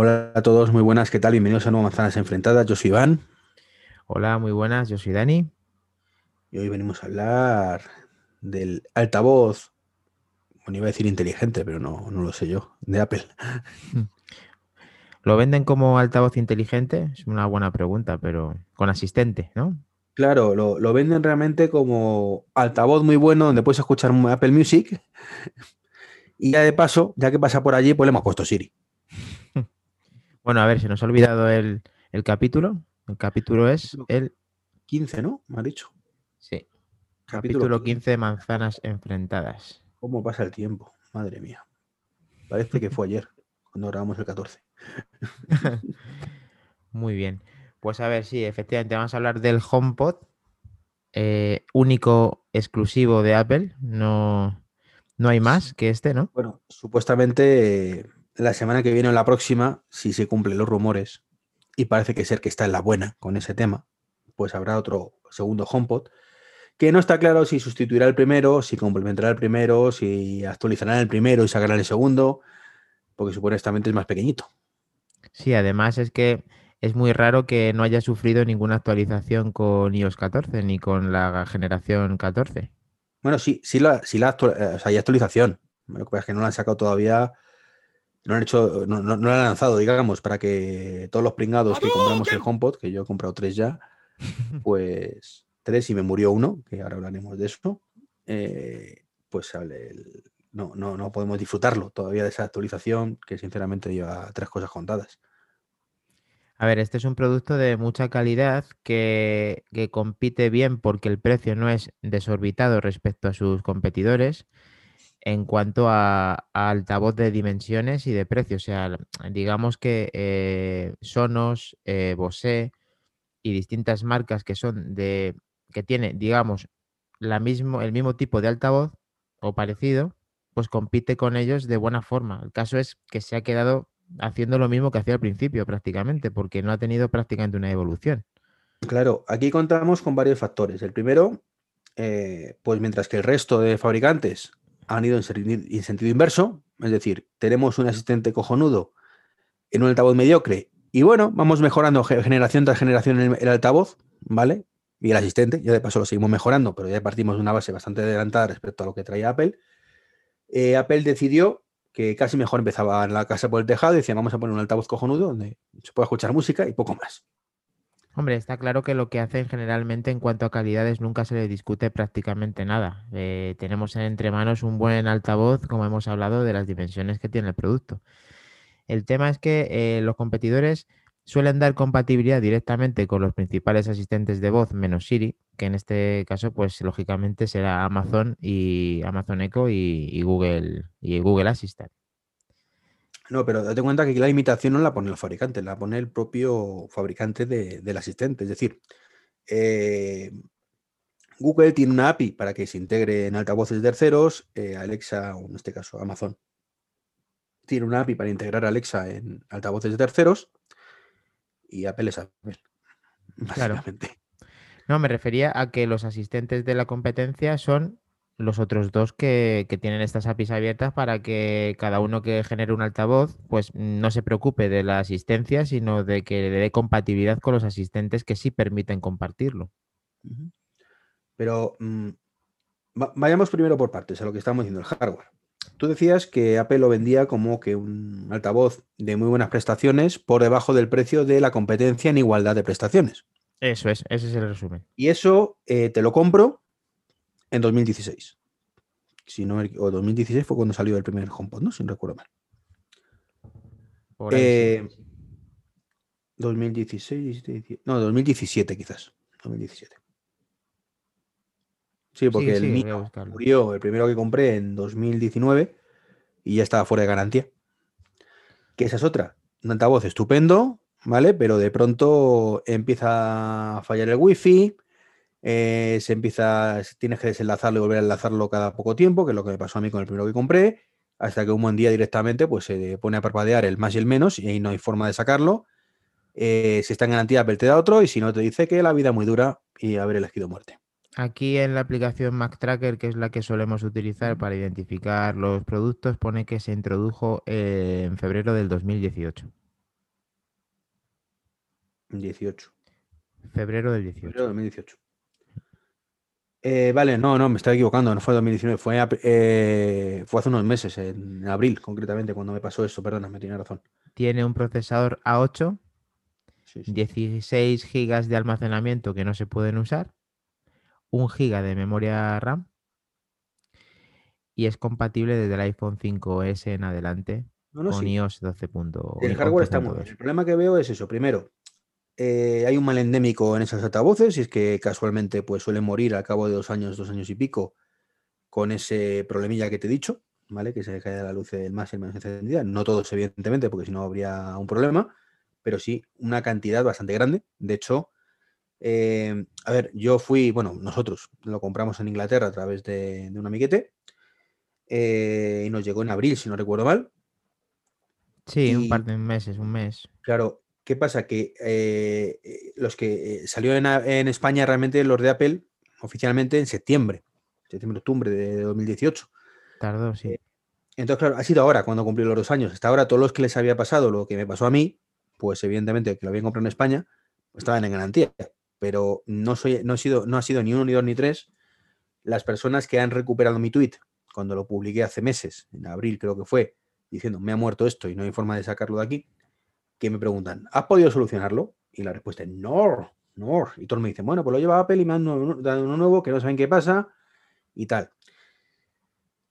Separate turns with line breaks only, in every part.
Hola a todos, muy buenas, ¿qué tal? Bienvenidos a Nuevas Manzanas Enfrentadas. Yo soy Iván.
Hola, muy buenas, yo soy Dani.
Y hoy venimos a hablar del altavoz, bueno, iba a decir inteligente, pero no, no lo sé yo, de Apple.
¿Lo venden como altavoz inteligente? Es una buena pregunta, pero con asistente, ¿no?
Claro, lo, lo venden realmente como altavoz muy bueno donde puedes escuchar Apple Music. Y ya de paso, ya que pasa por allí, pues le hemos puesto Siri.
Bueno, a ver, se nos ha olvidado el, el capítulo. El capítulo es el
15, ¿no? Me ha dicho.
Sí. Capítulo, 15, Manzanas Enfrentadas.
¿Cómo pasa el tiempo? Madre mía. Parece que fue ayer, cuando grabamos el 14.
Muy bien. Pues a ver, sí, efectivamente, vamos a hablar del HomePod, eh, único exclusivo de Apple. No, no hay más que este, ¿no?
Bueno, supuestamente la semana que viene o la próxima, si se cumplen los rumores, y parece que ser que está en la buena con ese tema, pues habrá otro segundo HomePod, que no está claro si sustituirá el primero, si complementará el primero, si actualizará el primero y sacará el segundo, porque supuestamente es más pequeñito.
Sí, además es que es muy raro que no haya sufrido ninguna actualización con iOS 14 ni con la generación 14.
Bueno, sí, sí, la, sí la eh, o sea, hay actualización. Lo que pasa es que no la han sacado todavía no han hecho, no, no, no han lanzado, digamos, para que todos los pringados que compramos el HomePod, que yo he comprado tres ya, pues tres y me murió uno, que ahora hablaremos de eso, eh, pues no, no, no podemos disfrutarlo todavía de esa actualización que sinceramente lleva tres cosas contadas.
A ver, este es un producto de mucha calidad que, que compite bien porque el precio no es desorbitado respecto a sus competidores en cuanto a, altavoz de dimensiones y de precio. O sea, digamos que eh, Sonos, eh, Bose y distintas marcas que son de, que tiene, digamos, la mismo, el mismo tipo de altavoz o parecido, pues compite con ellos de buena forma. El caso es que se ha quedado haciendo lo mismo que hacía al principio prácticamente, porque no ha tenido prácticamente una evolución.
Claro, aquí contamos con varios factores. El primero, eh, pues mientras que el resto de fabricantes han ido en, sentido inverso, es decir, tenemos un asistente cojonudo en un altavoz mediocre y bueno, vamos mejorando generación tras generación el, el altavoz, ¿vale? Y el asistente, ya de paso lo seguimos mejorando, pero ya partimos de una base bastante adelantada respecto a lo que traía Apple. Eh, Apple decidió que casi mejor empezaba en la casa por el tejado y decía, vamos a poner un altavoz cojonudo donde se pueda escuchar música y poco más.
Hombre, está claro que lo que hacen generalmente en cuanto a calidades nunca se le discute prácticamente nada. Eh, tenemos entre manos un buen altavoz, como hemos hablado, de las dimensiones que tiene el producto. El tema es que eh, los competidores suelen dar compatibilidad directamente con los principales asistentes de voz menos Siri, que en este caso, pues lógicamente será Amazon y Amazon Echo y Google y Google Assistant.
No, pero date cuenta que aquí la imitación no la pone el fabricante, la pone el propio fabricante del asistente. Es decir, eh, Google tiene una API para que se integre en altavoces terceros, eh, Alexa, o en este caso Amazon, tiene una API para integrar Alexa en altavoces de terceros y Apple es Apple,
básicamente. No, me refería a que los asistentes de la competencia son los otros dos que, tienen estas APIs abiertas para que cada uno que genere un altavoz, pues no se preocupe de la asistencia, sino de que le dé compatibilidad con los asistentes que sí permiten compartirlo.
Pero mm, vayamos primero por partes a lo que estamos diciendo, el hardware. Tú decías que Apple lo vendía como que un altavoz de muy buenas prestaciones por debajo del precio de la competencia en igualdad de prestaciones.
Eso es, ese es el resumen.
Y eso eh, te lo compro en 2016. Si no, o 2016 fue cuando salió el primer HomePod, ¿no? Si no recuerdo mal. 2016, eh, no, 2017 quizás. 2017. Sí, porque el mío murió, el primero que compré en 2019 y ya estaba fuera de garantía. Que esa es otra. Un altavoz estupendo, ¿vale? Pero de pronto empieza a fallar el wifi, eh, se empieza, tienes que desenlazarlo y volver a enlazarlo cada poco tiempo, que es lo que me pasó a mí con el primero que compré, hasta que un buen día directamente pues se pone a parpadear el más y el menos y ahí no hay forma de sacarlo. Eh, si está en garantía, te da otro y si no te dice que la vida es muy dura y haber elegido muerte.
Aquí en la aplicación Mac Tracker, que es la que solemos utilizar para identificar los productos, pone que se introdujo en febrero del 2018.
18.
Febrero del 18.
Febrero de 2018. Eh, vale, no, no, me estaba equivocando, no fue 2019, fue, eh, fue hace unos meses, en abril concretamente, cuando me pasó eso, perdona, me tiene razón.
Tiene un procesador A8,
Sí, sí.
16 GB de almacenamiento que no se pueden usar, 1 GB de memoria RAM y es compatible desde el iPhone 5S en adelante
No, no,
con
sí.
iOS 12. punto-
El hardware está muy
11.2.
bien. El problema que veo es eso. Primero, eh, hay un mal endémico en esas altavoces y es que casualmente pues, suelen morir al cabo de dos años, dos años y pico con ese problemilla que te he dicho, ¿vale? Que se cae la luz el más y el menos encendida. No todos, evidentemente, porque si no habría un problema, pero sí una cantidad bastante grande. De hecho, eh, a ver, yo fui, bueno, nosotros lo compramos en Inglaterra a través de, de un amiguete eh, y nos llegó en abril, si no recuerdo mal.
Sí, un par de meses, un mes.
Claro, ¿qué pasa? Que eh, eh, los que eh, salió en, España realmente los de Apple oficialmente en septiembre, septiembre-octubre de 2018.
Tardó, sí.
Eh, Entonces, claro, ha sido ahora cuando cumplí los dos años. Hasta ahora todos los que les había pasado lo que me pasó a mí, pues evidentemente que lo habían comprado en España, estaban en garantía. Pero no, soy, no, he sido, no ha sido ni uno, ni dos, ni tres las personas que han recuperado mi tweet cuando lo publiqué hace meses, en abril creo que fue, diciendo me ha muerto esto y no hay forma de sacarlo de aquí, que me preguntan, ¿has podido solucionarlo? Y la respuesta es no, no. Y todos me dicen, bueno, pues lo lleva Apple y me han dado uno nuevo que no saben qué pasa y tal.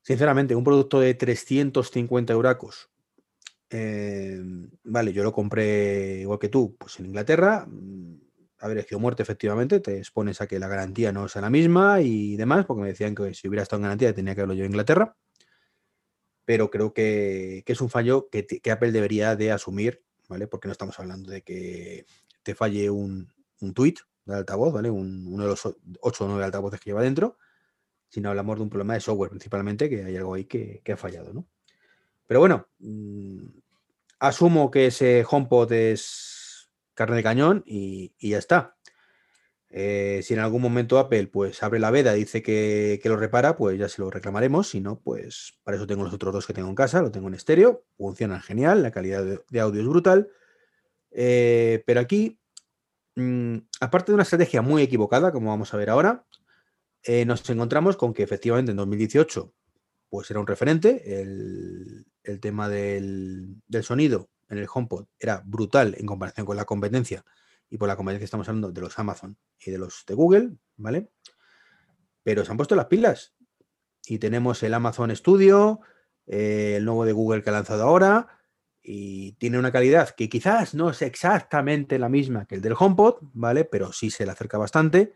Sinceramente, un producto de 350 euracos. eh, vale, yo lo compré igual que tú, pues en Inglaterra. Haber sido muerte, efectivamente, te expones a que la garantía no sea la misma y demás, porque me decían que si hubiera estado en garantía tenía que haberlo yo en Inglaterra. Pero creo que, es un fallo que, que Apple debería de asumir, ¿vale? Porque no estamos hablando de que te falle un, un tweet de altavoz, ¿vale? Un- uno de los 8 o 9 altavoces que lleva dentro, sino hablamos de un problema de software principalmente, que hay algo ahí que, que ha fallado, ¿no? Pero bueno, mm, asumo que ese HomePod es carne de cañón y, y ya está. Eh, si en algún momento Apple pues abre la veda y dice que, lo repara, pues ya se lo reclamaremos. Si no, pues para eso tengo los otros dos que tengo en casa, lo tengo en estéreo, funcionan genial, la calidad de, audio es brutal. Eh, pero aquí, mm, aparte de una estrategia muy equivocada, como vamos a ver ahora, eh, nos encontramos con que efectivamente en 2018 pues era un referente, el, tema del sonido en el HomePod era brutal en comparación con la competencia, y por la competencia estamos hablando de los Amazon y de los de Google, ¿vale? Pero se han puesto las pilas y tenemos el Amazon Studio, eh, el nuevo de Google que ha lanzado ahora, y tiene una calidad que quizás no es exactamente la misma que el del HomePod, ¿vale? Pero sí se le acerca bastante.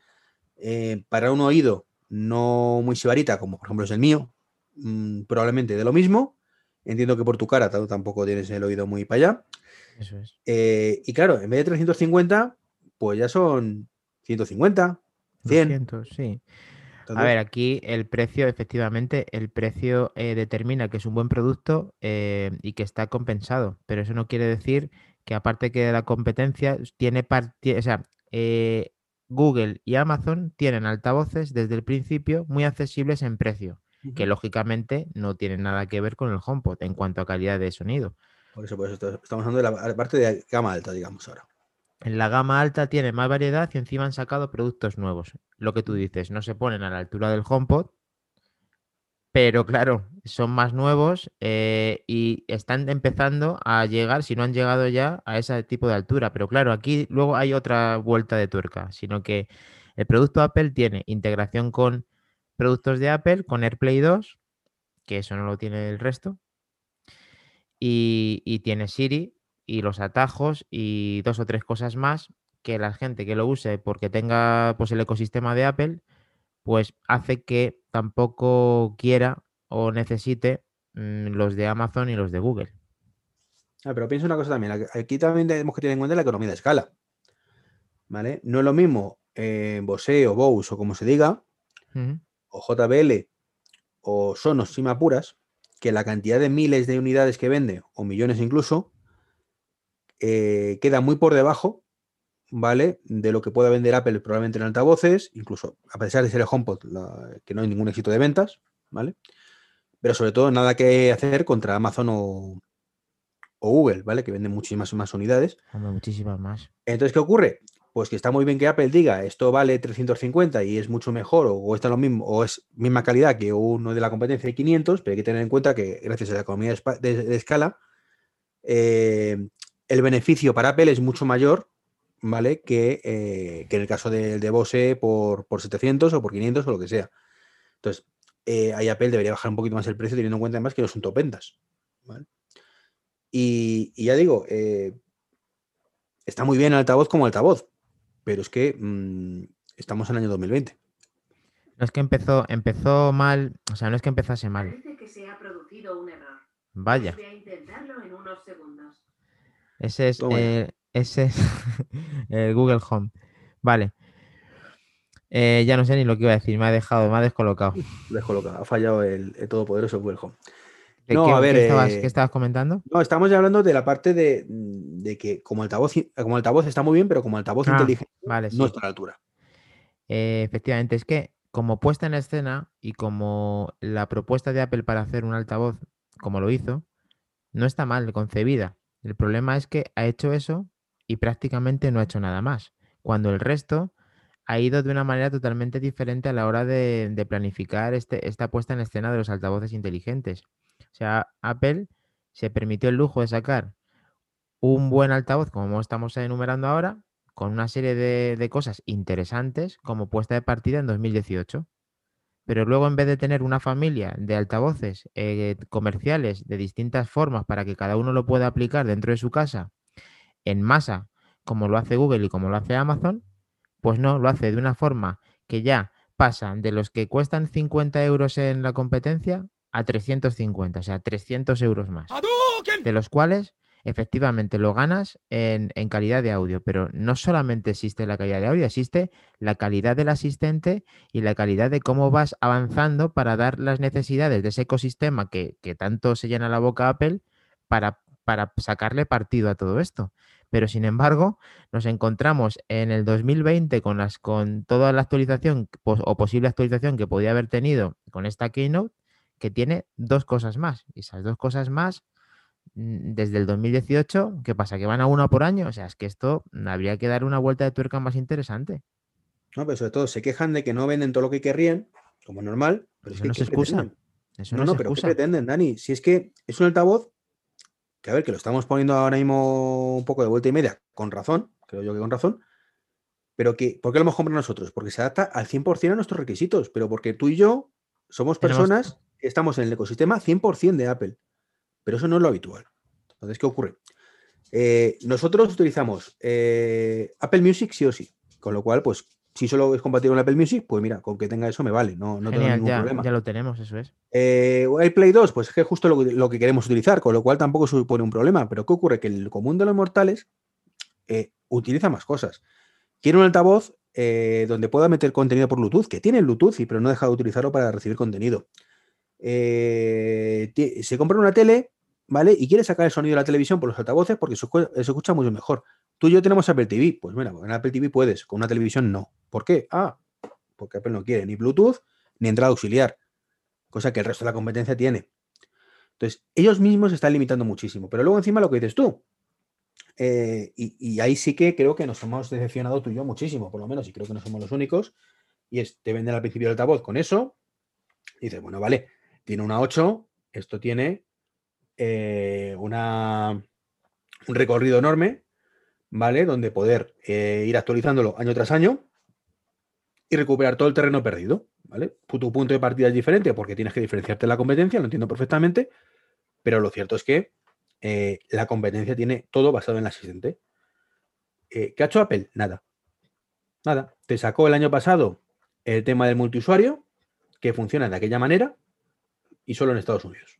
Eh, para un oído no muy sibarita, como por ejemplo es el mío, mm, probablemente de lo mismo. Entiendo que por tu cara tampoco tienes el oído muy para allá.
Eso es.
Eh, y claro, en vez de 350, pues ya son 150, 100.
200, sí. A ver, aquí el precio, efectivamente, el precio eh, determina que es un buen producto eh, y que está compensado, pero eso no quiere decir que aparte que de la competencia, tiene o sea, eh, Google y Amazon tienen altavoces desde el principio muy accesibles en precio, que lógicamente no tienen nada que ver con el HomePod en cuanto a calidad de sonido.
Por eso, por eso esto- estamos hablando de la la parte de gama alta, digamos ahora.
En la gama alta tiene más variedad y encima han sacado productos nuevos. Lo que tú dices, no se ponen a la altura del HomePod, pero claro, son más nuevos eh, y están empezando a llegar, si no han llegado ya, a ese tipo de altura. Pero claro, aquí luego hay otra vuelta de tuerca, sino que el producto Apple tiene integración con productos de Apple, con AirPlay 2, que eso no lo tiene el resto, y, y tiene Siri y los atajos y dos o tres cosas más que la gente que lo use porque tenga pues, el ecosistema de Apple, pues hace que tampoco quiera o necesite mm, los de Amazon y los de Google.
Ah, pero piensa una cosa también. aquí- también tenemos que tener en cuenta la economía de escala. ¿Vale? No es lo mismo eh, Bose o Bose o como se diga, o JBL o Sonos, si me apuras, que la cantidad de miles de unidades que vende, o millones incluso, eh, queda muy por debajo, ¿vale? De lo que pueda vender Apple probablemente en altavoces, incluso a pesar de ser el HomePod, la- que no hay ningún éxito de ventas, ¿vale? Pero sobre todo nada que hacer contra Amazon o, o Google, ¿vale? Que venden muchísimas más unidades.
Hombre, muchísimas más.
Entonces, ¿qué ocurre? Pues que está muy bien que Apple diga esto vale 350 y es mucho mejor o, o está lo mismo o es misma calidad que uno de la competencia de 500, pero hay que tener en cuenta que gracias a la economía de, escala, eh, el beneficio para Apple es mucho mayor, ¿vale? Que, eh, que en el caso del de Bose por, por 700 o por 500 o lo que sea. Entonces, eh, ahí Apple debería bajar un poquito más el precio teniendo en cuenta además que no son top. Y, y ya digo, eh, está muy bien el altavoz como altavoz, pero es que mm, estamos en el año 2020.
No es que empezó, empezó mal, o sea, no es que empezase mal.
Parece que se ha producido un error.
Vaya,
Voy a intentarlo en unos segundos.
ese es, eh, ese es el Google Home. Vale. Eh, ya no sé ni lo que iba a decir, me ha dejado, me ha descolocado.
Descolocado, ha fallado el, el todopoderoso Google Home.
¿Qué-
No,
qué-
a ver,
¿qué estabas,
eh,
qué estabas comentando?
No, estamos ya hablando de la parte de, de que como altavoz, como altavoz está muy bien, pero como altavoz
Ah,
inteligente
Vale, sí.
no está a la altura.
Eh, efectivamente, es que como puesta en escena y como la propuesta de Apple para hacer un altavoz, como lo hizo, no está mal concebida. El problema es que ha hecho eso y prácticamente no ha hecho nada más, cuando el resto ha ido de una manera totalmente diferente a la hora de, de planificar este, esta puesta en escena de los altavoces inteligentes. O sea, Apple se permitió el lujo de sacar un buen altavoz, como estamos enumerando ahora, con una serie de, cosas interesantes como puesta de partida en 2018. Pero luego, en vez de tener una familia de altavoces eh, comerciales de distintas formas para que cada uno lo pueda aplicar dentro de su casa en masa, como lo hace Google y como lo hace Amazon, pues no, lo hace de una forma que ya pasa de los que cuestan 50 euros en la competencia a 350, o sea, 300 euros más. De los cuales efectivamente lo ganas en, en calidad de audio, pero no solamente existe la calidad de audio, existe la calidad del asistente y la calidad de cómo vas avanzando para dar las necesidades de ese ecosistema que, que tanto se llena la boca Apple para, para sacarle partido a todo esto. Pero sin embargo, nos encontramos en el 2020 con, las, con toda la actualización pos- o posible actualización que podía haber tenido con esta keynote, que tiene dos cosas más. Y esas dos cosas más, mm, desde el 2018, ¿qué pasa? ¿Que van a una por año? O sea, es que esto habría que dar una vuelta de tuerca más interesante.
¿no? Pero sobre todo se quejan de que no venden todo lo que querrían, como normal. Pero es
Eso
que
no
¿qué
se excusa. Eso
No,
no,
no,
es
pero ¿qué
excusa.
pretenden, Dani? Si es que es un altavoz que, a ver, que lo estamos poniendo ahora mismo un poco de vuelta y media, con razón, creo yo que con razón, pero que, ¿por qué lo hemos comprado nosotros? Porque se adapta al 100% a nuestros requisitos, pero porque tú y yo somos personas estamos en el ecosistema 100% de Apple, pero eso no es lo habitual. Entonces, ¿qué ocurre? Eh, nosotros utilizamos eh, Apple Music sí o sí, con lo cual, pues, si solo es compatible con Apple Music, pues mira, con que tenga eso me vale, no, no tengo
Genial,
ningún
ya,
problema.
ya lo tenemos, eso es.
Eh, el Play 2, pues es que justo lo que, lo que queremos utilizar, con lo cual tampoco supone un problema. Pero ¿qué ocurre? Que el común de los mortales eh, utiliza más cosas. Quiere un altavoz donde pueda meter contenido por Bluetooth, que tiene Bluetooth, pero no deja de utilizarlo para recibir contenido. Eh, se compra una tele, ¿vale? Y quiere sacar el sonido de la televisión por los altavoces porque se escu- se escucha mucho mejor. Tú y yo tenemos Apple TV. Pues mira, en Apple TV puedes, con una televisión no. ¿Por qué? Ah, porque Apple no quiere ni Bluetooth ni entrada auxiliar cosa que el resto de la competencia tiene. Entonces, ellos mismos están limitando muchísimo. Pero luego encima lo que dices tú, eh, y, y ahí sí que creo que nos hemos decepcionado tú y yo muchísimo, por lo menos, y creo que no somos los únicos, y es, te venden al principio el altavoz con eso, y dices, bueno, vale, tiene una 8, esto tiene eh, un recorrido enorme, ¿vale? Donde poder eh, ir actualizándolo año tras año y recuperar todo el terreno perdido, ¿vale? Tu punto de partida es diferente porque tienes que diferenciarte de la competencia, lo entiendo perfectamente, pero lo cierto es que eh, la competencia tiene todo basado en el asistente. Eh, ¿Qué ha hecho Apple? Nada. Nada. Te sacó el año pasado el tema del multiusuario, que funciona de aquella manera, y solo en Estados Unidos.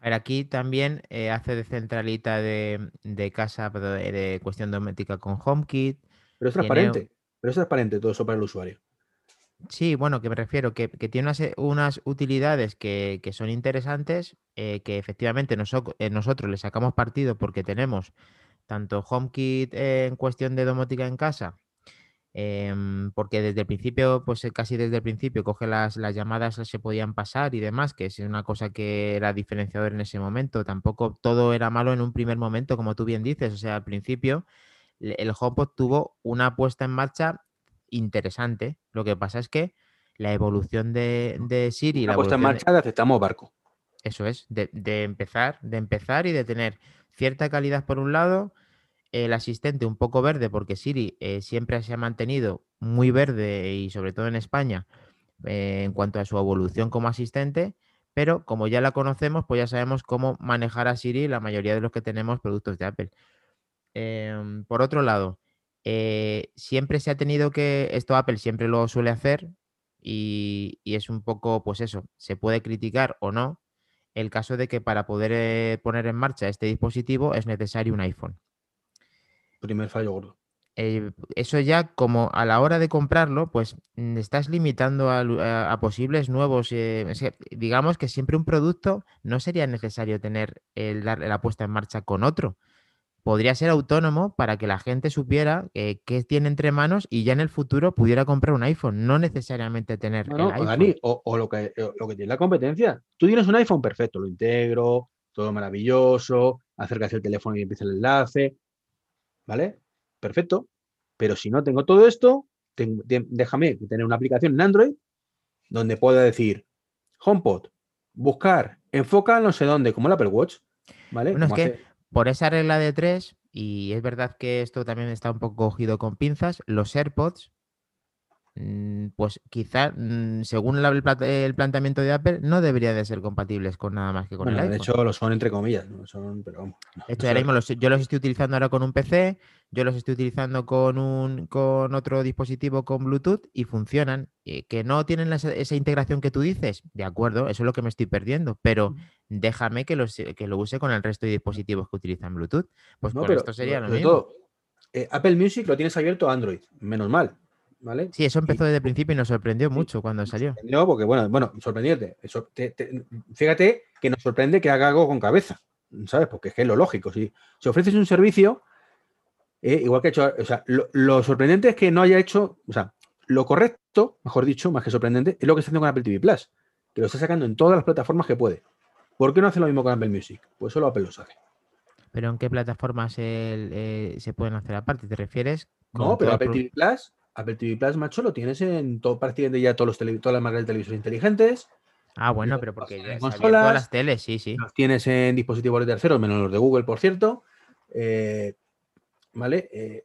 A ver, aquí también eh, hace de centralita de, de casa pero de, de cuestión doméstica con HomeKit.
Pero es
Tiene-
transparente. Pero es transparente todo eso para el usuario.
Sí, bueno, que me refiero, que, que tiene unas, unas utilidades que, que son interesantes, eh, que efectivamente noso- eh, nosotros le sacamos partido porque tenemos tanto HomeKit en cuestión de domótica en casa em, porque desde el principio, pues eh, casi desde el principio, coge las, las llamadas se podían pasar y demás, que es una cosa que era diferenciador en ese momento. Tampoco todo era malo en un primer momento, como tú bien dices. O sea, al principio el HomePod tuvo una puesta en marcha interesante. Lo que pasa es que la evolución de, de Siri, la
La puesta en marcha de aceptamos barco.
eso es, de, de empezar, de empezar y de tener cierta calidad por un lado, el asistente un poco verde, porque Siri eh, siempre se ha mantenido muy verde y sobre todo en España eh, en cuanto a su evolución como asistente, pero como ya la conocemos, pues ya sabemos cómo manejar a Siri la mayoría de los que tenemos productos de Apple. Em, por otro lado, eh, siempre se ha tenido que, esto Apple siempre lo suele hacer y, y es un poco, pues eso, se puede criticar o no el caso de que para poder poner en marcha este dispositivo es necesario un iPhone.
Primer fallo gordo.
Eh, eso ya como a la hora de comprarlo, pues mm, estás limitando a, lu- a- a posibles nuevos. eh, es que, digamos que siempre un producto no sería necesario tener el la puesta en marcha con otro. Podría ser autónomo para que la gente supiera eh, qué tiene entre manos y ya en el futuro pudiera comprar un iPhone, no necesariamente tener el iPhone.
Dani, o, o lo, que, o lo que tiene la competencia. Tú tienes un iPhone perfecto, lo integro, todo maravilloso, acercas el teléfono y empieza el enlace, ¿vale? Perfecto. Pero si no tengo todo esto, déjame tener una aplicación en Android donde pueda decir HomePod, buscar, enfoca no sé dónde, como el Apple Watch, ¿vale?
Bueno, es que por esa regla de tres, y es verdad que esto también está un poco cogido con pinzas, los AirPods, pues quizá, mm, según el, planteamiento de Apple, no deberían de ser compatibles con nada más que con
bueno,
el
de hecho lo son entre comillas, no son, pero vamos. no,
De hecho,
no
ahora mismo los- yo los estoy utilizando ahora con un PC, yo los estoy utilizando con, un, con otro dispositivo con Bluetooth y funcionan. Eh, que no tienen esa, esa integración que tú dices, de acuerdo, eso es lo que me estoy perdiendo, pero déjame que, los, que lo use con el resto de dispositivos que utilizan Bluetooth. Pues
No,
con
pero
esto sería lo mismo.
todo, eh, Apple Music lo tienes abierto a Android, menos mal, ¿vale?
Sí, eso empezó desde el principio y nos sorprendió mucho cuando salió.
No, porque bueno, bueno, sorprendente. Eso te- te- fíjate que nos sorprende que haga algo con cabeza, ¿sabes? Porque es que es lo lógico. Si, si ofreces un servicio, eh, igual que ha hecho, o sea, lo, lo sorprendente es que no haya hecho, o sea, lo correcto, mejor dicho, más que sorprendente, es lo que está haciendo con Apple TV Plus, que lo está sacando en todas las plataformas que puede. ¿Por qué no hace lo mismo con Apple Music? Pues solo Apple lo sabe.
Pero ¿en qué plataformas el- eh, se pueden hacer aparte? ¿Te refieres?
No, pero Apple TV Plus, Apple TV Plus, macho, lo tienes en todo, prácticamente ya todos los tele- todas las marcas de televisores inteligentes.
Ah, bueno, pero porque ya
consolas,
a las teles, sí, sí.
Los tienes en dispositivos de terceros, menos los de Google, por cierto. Eh, ¿Vale? Eh,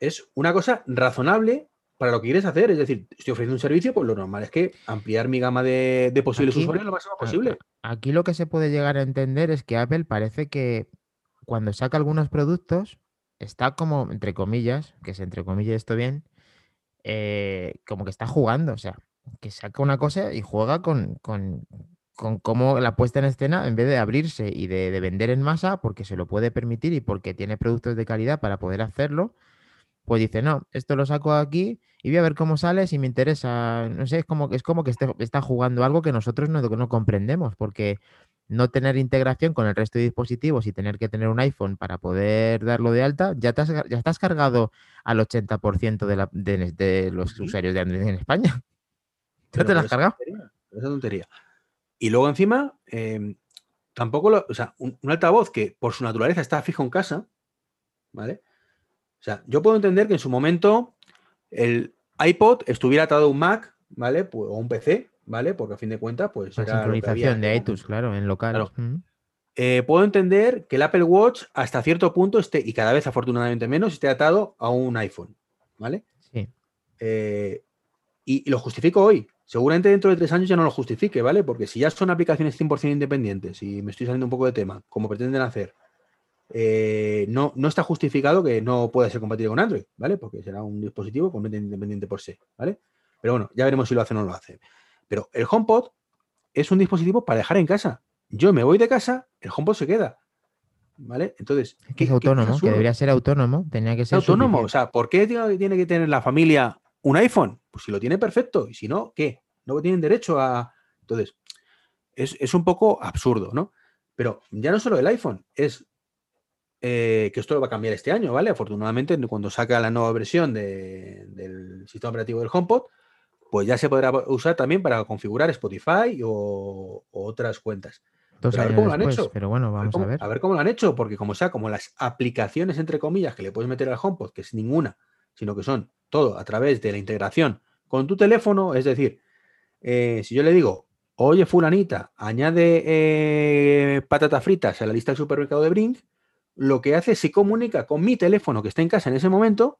es una cosa razonable para lo que quieres hacer. Es decir, estoy ofreciendo un servicio, pues lo normal es que ampliar mi gama de, de posibles
Aquí-
usuarios lo máximo posible.
Aquí lo que se puede llegar a entender es que Apple parece que cuando saca algunos productos está como, entre comillas, que se entre comillas esto bien, eh, como que está jugando, o sea, que saca una cosa y juega con, con, con cómo la puesta en escena, en vez de abrirse y de, de vender en masa, porque se lo puede permitir y porque tiene productos de calidad para poder hacerlo, pues dice, no, esto lo saco aquí y voy a ver cómo sale, si me interesa, no sé, es como, es como que esté- está jugando algo que nosotros no, no comprendemos, porque no tener integración con el resto de dispositivos y tener que tener un iPhone para poder darlo de alta, ya, te has, ya estás cargado al 80% de, la, de, de los usuarios de Android en España. ¿Ya te lo has cargado?
tontería, esa tontería. Y luego encima, eh, tampoco lo, o sea, un, un altavoz que por su naturaleza está fijo en casa, ¿vale? O sea, yo puedo entender que en su momento el iPod estuviera atado a un Mac, ¿vale? Pues, o un PC, ¿vale? Porque a fin de cuentas, pues
La
era había
sincronización de iTunes, claro, en local.
Claro. Eh, puedo entender que el Apple Watch hasta cierto punto esté, y cada vez afortunadamente menos, esté atado a un iPhone, ¿vale?
Sí.
Eh, y, y lo justifico hoy. Seguramente dentro de tres años ya no lo justifique, ¿vale? Porque si ya son aplicaciones 100% independientes y me estoy saliendo un poco de tema, como pretenden hacer, eh, no, no está justificado que no pueda ser compatible con Android, ¿vale? Porque será un dispositivo completamente independiente por sí, ¿vale? Pero bueno, ya veremos si lo hace o no lo hace. Pero el HomePod es un dispositivo para dejar en casa. Yo me voy de casa, el HomePod se queda, ¿vale? Entonces,
Es que
¿qué-
es autónomo, que debería ser autónomo, tenía que ser
autónomo. O
suficiente.
sea, ¿por qué tiene tiene que tener la familia un iPhone? Pues si lo tiene perfecto. Y si no, ¿qué? No tienen derecho a. Entonces, es, es un poco absurdo, ¿no? Pero ya no solo el iPhone, es eh, que esto lo va a cambiar este año, ¿vale? Afortunadamente, cuando saca la nueva versión de- del sistema operativo del HomePod, pues ya se podrá usar también para configurar Spotify o, o otras cuentas. Pero a ver cómo lo han hecho.
pero bueno,
A ver,
vamos
cómo,
a ver.
a ver cómo lo han hecho, porque como sea, como las aplicaciones, entre comillas, que le puedes meter al HomePod, que es ninguna, sino que son todo a través de la integración con tu teléfono, es decir, eh, si yo le digo, oye fulanita, añade eh, patatas fritas a la lista del supermercado de Brink, lo que hace es se comunica con mi teléfono que está en casa en ese momento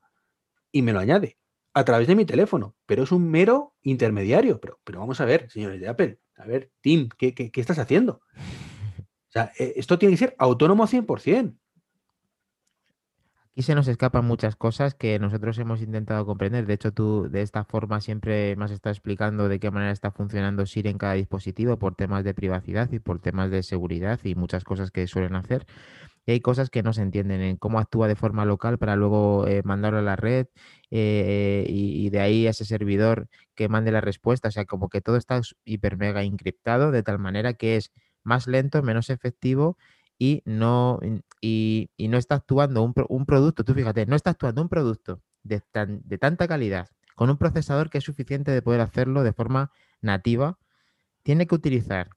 y me lo añade a través de mi teléfono, pero es un mero intermediario. Pero, pero vamos a ver, señores de Apple, a ver, Tim, ¿qué, qué- qué estás haciendo? O sea, eh, esto tiene que ser autónomo 100%.
Aquí se nos escapan muchas cosas que nosotros hemos intentado comprender. De hecho, tú de esta forma siempre me has explicando de qué manera está funcionando Siri en cada dispositivo por temas de privacidad y por temas de seguridad y muchas cosas que suelen hacer. Y hay cosas que no se entienden en cómo actúa de forma local para luego eh, mandarlo a la red eh, y, y de ahí a ese servidor que mande la respuesta. O sea, como que todo está hiper mega encriptado de tal manera que es más lento, menos efectivo y no, y, y no está actuando un, pro- un producto, tú fíjate, no está actuando un producto de, tan- de tanta calidad con un procesador que es suficiente de poder hacerlo de forma nativa. Tiene que utilizar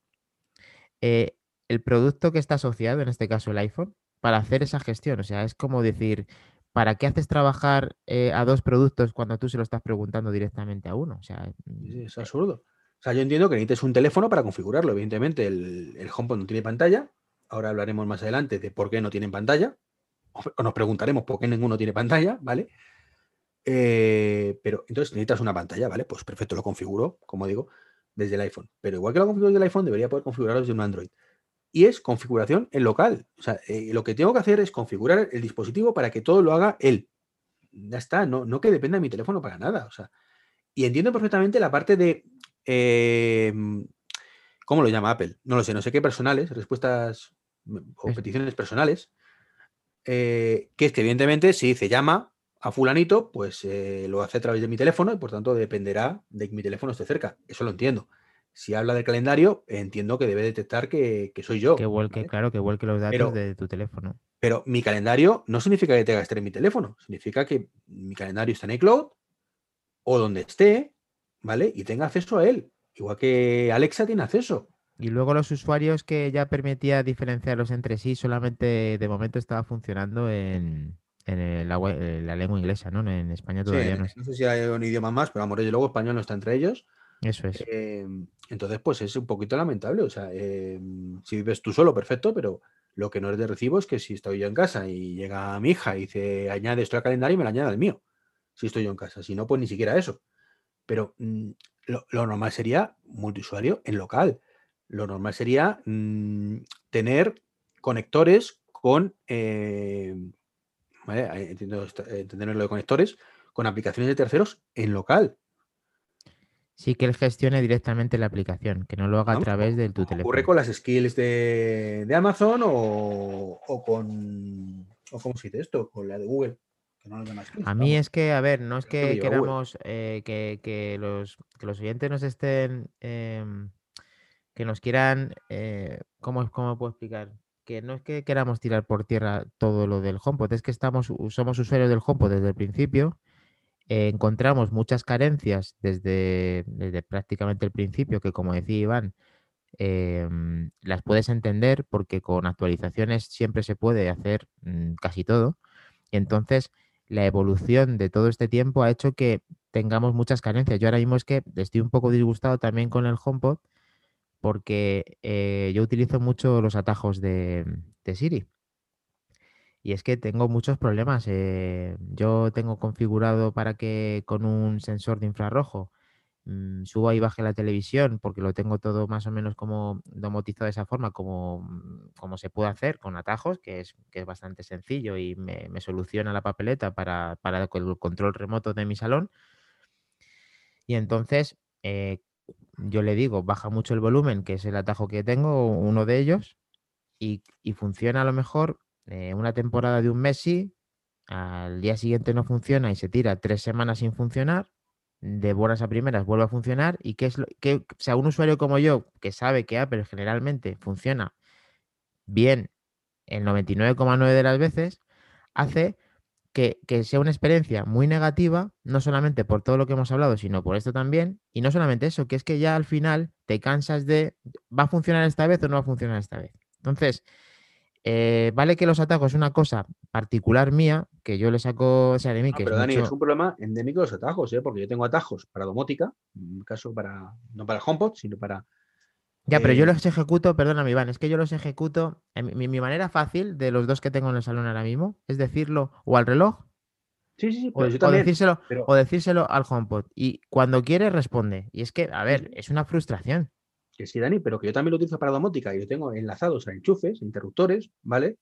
eh, el producto que está asociado, en este caso el iPhone, para hacer esa gestión. O sea, es como decir, ¿para qué haces trabajar eh, a dos productos cuando tú se lo estás preguntando directamente a uno? O sea,
Sí,
mm,
Es absurdo. O sea, yo entiendo que necesites un teléfono para configurarlo. Evidentemente, el, el HomePod no tiene pantalla. Ahora hablaremos más adelante de por qué no tienen pantalla. O nos preguntaremos por qué ninguno tiene pantalla, ¿vale? Eh, pero entonces necesitas una pantalla, ¿vale? Pues perfecto, lo configuro, como digo, desde el iPhone. Pero igual que lo configuro desde el iPhone, debería poder configurarlo desde un Android. Y es configuración en local. O sea, eh, lo que tengo que hacer es configurar el dispositivo para que todo lo haga él. Ya está, no, no que dependa de mi teléfono para nada. O sea, y entiendo perfectamente la parte de. eh, ¿Cómo lo llama Apple? No lo sé, no sé qué personales, respuestas o
Es-
peticiones personales. eh, que es que, evidentemente, si dice llama a Fulanito, pues eh, lo hace a través de mi teléfono y por tanto dependerá de que mi teléfono esté cerca. Eso lo entiendo. Si habla del calendario, entiendo que debe detectar que, que soy yo.
que vuelque,
¿vale?
claro, que vuelque los datos
Pero-
de tu teléfono.
Pero mi calendario no significa que tenga que estar en mi teléfono, significa que mi calendario está en iCloud o donde esté, ¿vale? Y tenga acceso a él, igual que Alexa tiene acceso.
Y luego los usuarios que ya permitía diferenciarlos entre sí, solamente de momento estaba funcionando en, en el agua- en la lengua inglesa, ¿no? En España
Sí,
todavía no es.
no sé si hay un idioma más, pero vamos, desde luego español no está entre ellos.
Eso es.
Eh, entonces, pues es un poquito lamentable. O sea, eh, si vives tú solo, perfecto, pero lo que no es de recibo es que si estoy yo en casa y llega mi hija y dice añade esto al calendario y me lo añade al mío. Si estoy yo en casa. Si no, pues ni siquiera eso. Pero mm, lo, lo normal sería multiusuario en local. Lo normal sería mm, tener conectores con. eh, ¿vale? Entiendo eh, entender lo de conectores con aplicaciones de terceros en local.
Sí que él gestione directamente la aplicación, que no lo haga a través de tu
Ocurre
teléfono.
con las skills de, de Amazon o, o con. O ¿Cómo se dice esto? Con la de Google. Que no lo llama skills,
A mí
vamos.
es que, a ver, no es
que
queramos eh, que, que los, que los oyentes nos estén, em, que nos quieran, eh, ¿cómo, cómo puedo explicar? Que no es que queramos tirar por tierra todo lo del HomePod, es que estamos, somos usuarios del HomePod desde el principio, eh, encontramos muchas carencias desde, desde prácticamente el principio, que como decía Iván, em, las puedes entender porque con actualizaciones siempre se puede hacer mm, casi todo. Y entonces la evolución de todo este tiempo ha hecho que tengamos muchas carencias. Yo ahora mismo es que estoy un poco disgustado también con el HomePod porque eh, yo utilizo mucho los atajos de, Siri. Y es que tengo muchos problemas. eh, yo tengo configurado para que con un sensor de infrarrojo mm, suba y baje la televisión porque lo tengo todo más o menos como domotizado de esa forma, como, mm, como se puede hacer con atajos, que es, que es bastante sencillo y me, me soluciona la papeleta para, para el control remoto de mi salón. Y entonces eh, yo le digo, baja mucho el volumen, que es el atajo que tengo, uno de ellos, y, y funciona a lo mejor eh, una temporada de un mes sí, al día siguiente no funciona y se tira tres semanas sin funcionar, de buenas a primeras vuelve a funcionar y que es lo que, o sea, un usuario como yo que sabe que Apple generalmente funciona bien el 99,9 de las veces hace que, que sea una experiencia muy negativa, no solamente por todo lo que hemos hablado, sino por esto también. Y no solamente eso, que es que ya al final te cansas de, ¿va a funcionar esta vez o no va a funcionar esta vez? Entonces, eh, vale que los atajos es una cosa particular mía, que yo le saco, o sea, de mí,
Ah,
que
pero
es
Dani,
mucho-
es un problema endémico de los atajos, ¿eh? porque yo tengo atajos para domótica, en mi caso para, no para el HomePod, sino para...
Ya, pero yo
eh,
los ejecuto, perdóname, Iván, es que yo los ejecuto. en mi, mi manera fácil de los dos que tengo en el salón ahora mismo es decirlo o al reloj
Sí, sí, sí,
o,
yo
decírselo,
pero-
o decírselo al HomePod. Y cuando quiere, responde. Y es que, a ver, es una frustración.
Que sí, Dani, pero que yo también lo utilizo para domótica y lo tengo enlazados a enchufes, interruptores, ¿vale?